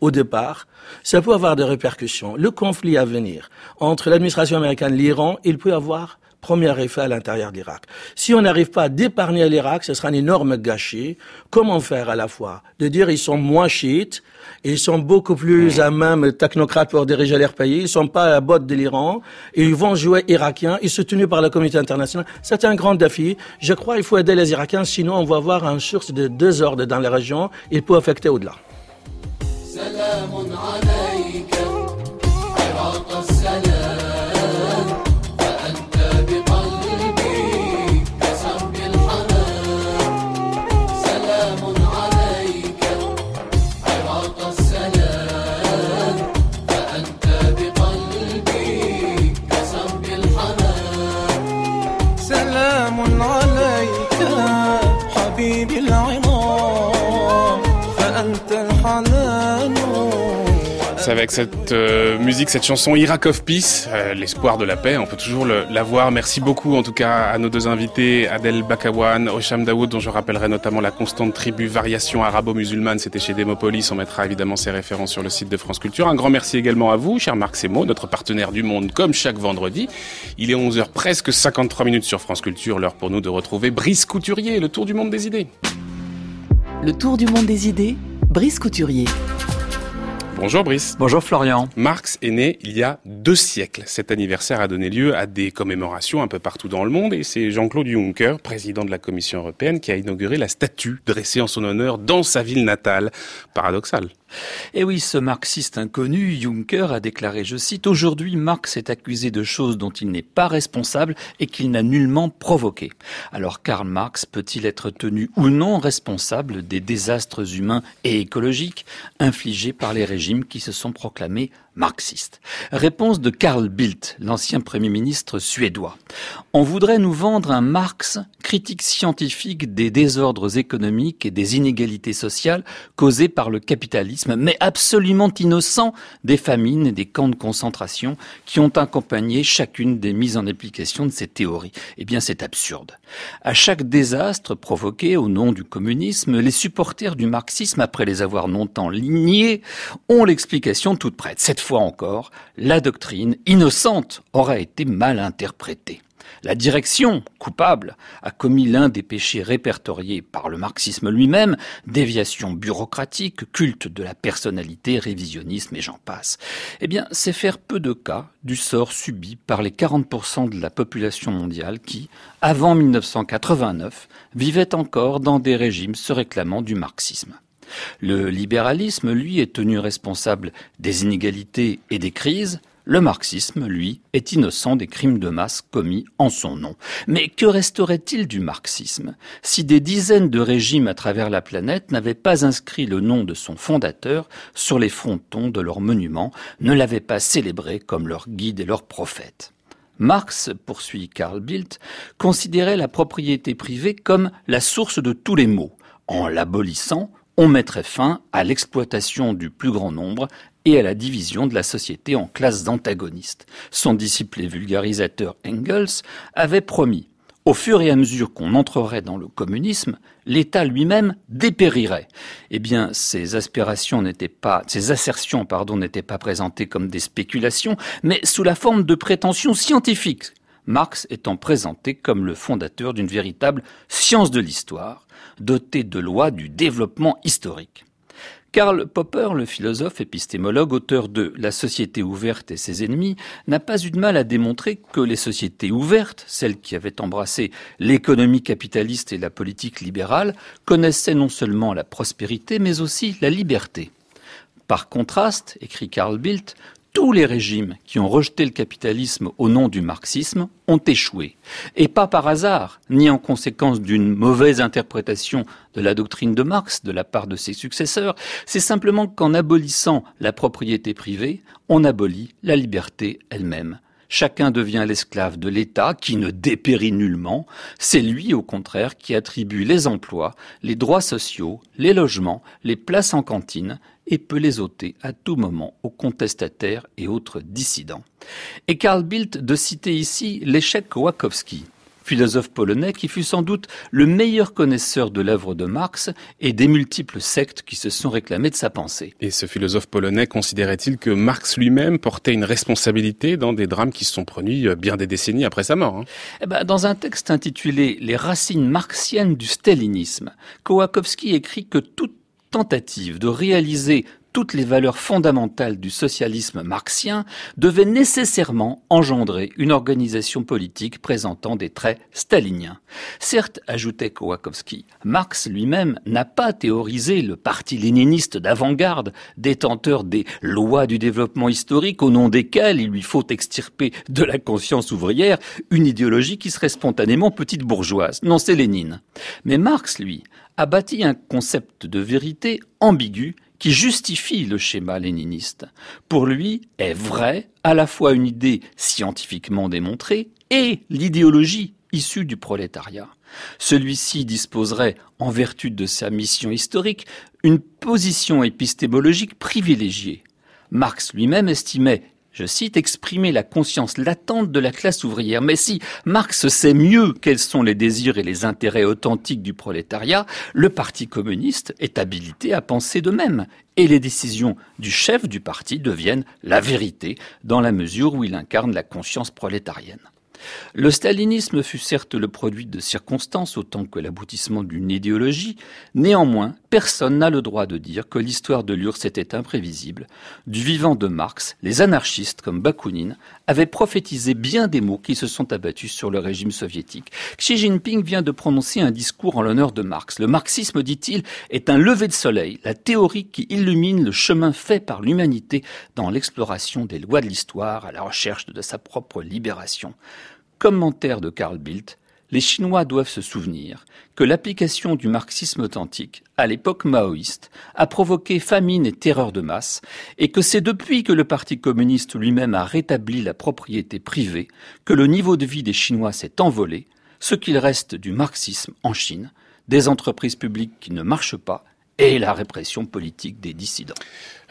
au départ, ça peut avoir des répercussions. Le conflit à venir entre l'administration américaine et l'Iran, il peut avoir premier effet à l'intérieur de l'Irak. Si on n'arrive pas à d'épargner l'Irak, ce sera un énorme gâchis. Comment faire à la fois? De dire ils sont moins chiites, ils sont beaucoup plus à même technocrates pour diriger leur pays, ils sont pas à la botte de l'Iran, ils vont jouer irakiens, ils sont tenus par la communauté internationale. C'est un grand défi. Je crois qu'il faut aider les Irakiens, sinon on va avoir un source de désordre dans la région, il peut affecter au-delà. Avec cette euh, musique, cette chanson Iraq of Peace, euh, l'espoir de la paix. On peut toujours la voir. Merci beaucoup en tout cas à nos deux invités, Adel Bakawan, Osham Daoud, dont je rappellerai notamment la constante tribu Variation arabo-musulmane. C'était chez Demopolis. On mettra évidemment ses références sur le site de France Culture. Un grand merci également à vous, cher Marc Semo, notre partenaire du monde, comme chaque vendredi. Il est 11h presque 53 minutes sur France Culture. L'heure pour nous de retrouver Brice Couturier, le tour du monde des idées. Le tour du monde des idées, Brice Couturier. Bonjour Brice. Bonjour Florian. Marx est né il y a deux siècles. Cet anniversaire a donné lieu à des commémorations un peu partout dans le monde et c'est Jean-Claude Juncker, président de la Commission européenne, qui a inauguré la statue dressée en son honneur dans sa ville natale. Paradoxal. Et eh oui, ce marxiste inconnu, Juncker, a déclaré, je cite, Aujourd'hui, Marx est accusé de choses dont il n'est pas responsable et qu'il n'a nullement provoqué. Alors Karl Marx peut-il être tenu ou non responsable des désastres humains et écologiques infligés par les régimes qui se sont proclamés marxiste. Réponse de Carl Bildt, l'ancien Premier ministre suédois. On voudrait nous vendre un Marx, critique scientifique des désordres économiques et des inégalités sociales causées par le capitalisme, mais absolument innocent des famines et des camps de concentration qui ont accompagné chacune des mises en application de ces théories. Eh bien, c'est absurde. À chaque désastre provoqué au nom du communisme, les supporters du marxisme, après les avoir longtemps lignés, ont l'explication toute prête. Fois encore, la doctrine, innocente, aura été mal interprétée. La direction, coupable, a commis l'un des péchés répertoriés par le marxisme lui-même, déviation bureaucratique, culte de la personnalité, révisionnisme et j'en passe. Eh bien, c'est faire peu de cas du sort subi par les 40% de la population mondiale qui, avant 1989, vivaient encore dans des régimes se réclamant du marxisme. Le libéralisme, lui, est tenu responsable des inégalités et des crises, Le marxisme, lui, est innocent des crimes de masse commis en son nom. Mais que resterait-il du marxisme si des dizaines de régimes à travers la planète n'avaient pas inscrit le nom de son fondateur sur les frontons de leurs monuments, ne l'avaient pas célébré comme leur guide et leur prophète? Marx, poursuit Karl Bildt, considérait la propriété privée comme la source de tous les maux. En l'abolissant, on mettrait fin à l'exploitation du plus grand nombre et à la division de la société en classes antagonistes. Son disciple et vulgarisateur Engels avait promis au fur et à mesure qu'on entrerait dans le communisme, l'État lui-même dépérirait. Eh bien, ces aspirations n'étaient pas, ces assertions, pardon, n'étaient pas présentées comme des spéculations, mais sous la forme de prétentions scientifiques. Marx étant présenté comme le fondateur d'une véritable science de l'histoire, dotée de lois du développement historique. Karl Popper, le philosophe épistémologue, auteur de La société ouverte et ses ennemis, n'a pas eu de mal à démontrer que les sociétés ouvertes, celles qui avaient embrassé l'économie capitaliste et la politique libérale, connaissaient non seulement la prospérité, mais aussi la liberté. Par contraste, écrit Karl Bildt, tous les régimes qui ont rejeté le capitalisme au nom du marxisme ont échoué. Et pas par hasard, ni en conséquence d'une mauvaise interprétation de la doctrine de Marx de la part de ses successeurs, c'est simplement qu'en abolissant la propriété privée, on abolit la liberté elle-même. Chacun devient l'esclave de l'État qui ne dépérit nullement. C'est lui, au contraire, qui attribue les emplois, les droits sociaux, les logements, les places en cantine et peut les ôter à tout moment aux contestataires et autres dissidents. Et Karl Bildt de citer ici l'échec Wachowski, philosophe polonais qui fut sans doute le meilleur connaisseur de l'œuvre de Marx et des multiples sectes qui se sont réclamées de sa pensée. Et ce philosophe polonais considérait-il que Marx lui-même portait une responsabilité dans des drames qui se sont produits euh, bien des décennies après sa mort hein? Eh ben, Dans un texte intitulé Les racines marxiennes du stalinisme, Kowakowski écrit que toute tentative de réaliser toutes les valeurs fondamentales du socialisme marxien devaient nécessairement engendrer une organisation politique présentant des traits staliniens. Certes, ajoutait Kowakowski, Marx lui-même n'a pas théorisé le parti léniniste d'avant-garde, détenteur des lois du développement historique au nom desquelles il lui faut extirper de la conscience ouvrière une idéologie qui serait spontanément petite bourgeoise. Non, c'est Lénine. Mais Marx, lui, a bâti un concept de vérité ambigu qui justifie le schéma léniniste. Pour lui, est vrai à la fois une idée scientifiquement démontrée et l'idéologie issue du prolétariat. Celui-ci disposerait, en vertu de sa mission historique, une position épistémologique privilégiée. Marx lui-même estimait je cite, exprimer la conscience latente de la classe ouvrière. Mais si Marx sait mieux quels sont les désirs et les intérêts authentiques du prolétariat, le Parti communiste est habilité à penser de même. Et les décisions du chef du parti deviennent la vérité dans la mesure où il incarne la conscience prolétarienne. Le stalinisme fut certes le produit de circonstances autant que l'aboutissement d'une idéologie, néanmoins, personne n'a le droit de dire que l'histoire de l'URSS était imprévisible. Du vivant de Marx, les anarchistes comme Bakounine avaient prophétisé bien des mots qui se sont abattus sur le régime soviétique. Xi Jinping vient de prononcer un discours en l'honneur de Marx. Le marxisme, dit-il, est un lever de soleil, la théorie qui illumine le chemin fait par l'humanité dans l'exploration des lois de l'histoire à la recherche de sa propre libération. Commentaire de Karl Bildt, les Chinois doivent se souvenir que l'application du marxisme authentique à l'époque maoïste a provoqué famine et terreur de masse, et que c'est depuis que le Parti communiste lui-même a rétabli la propriété privée que le niveau de vie des Chinois s'est envolé, ce qu'il reste du marxisme en Chine, des entreprises publiques qui ne marchent pas et la répression politique des dissidents.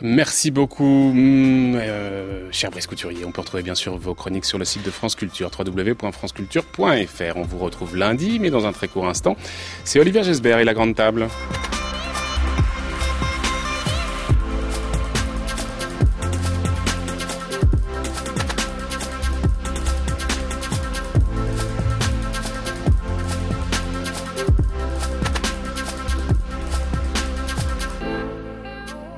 Merci beaucoup, mm, euh, cher Brice Couturier. On peut retrouver bien sûr vos chroniques sur le site de France Culture, www.franceculture.fr. On vous retrouve lundi, mais dans un très court instant, c'est Olivier Gesbert et la Grande Table.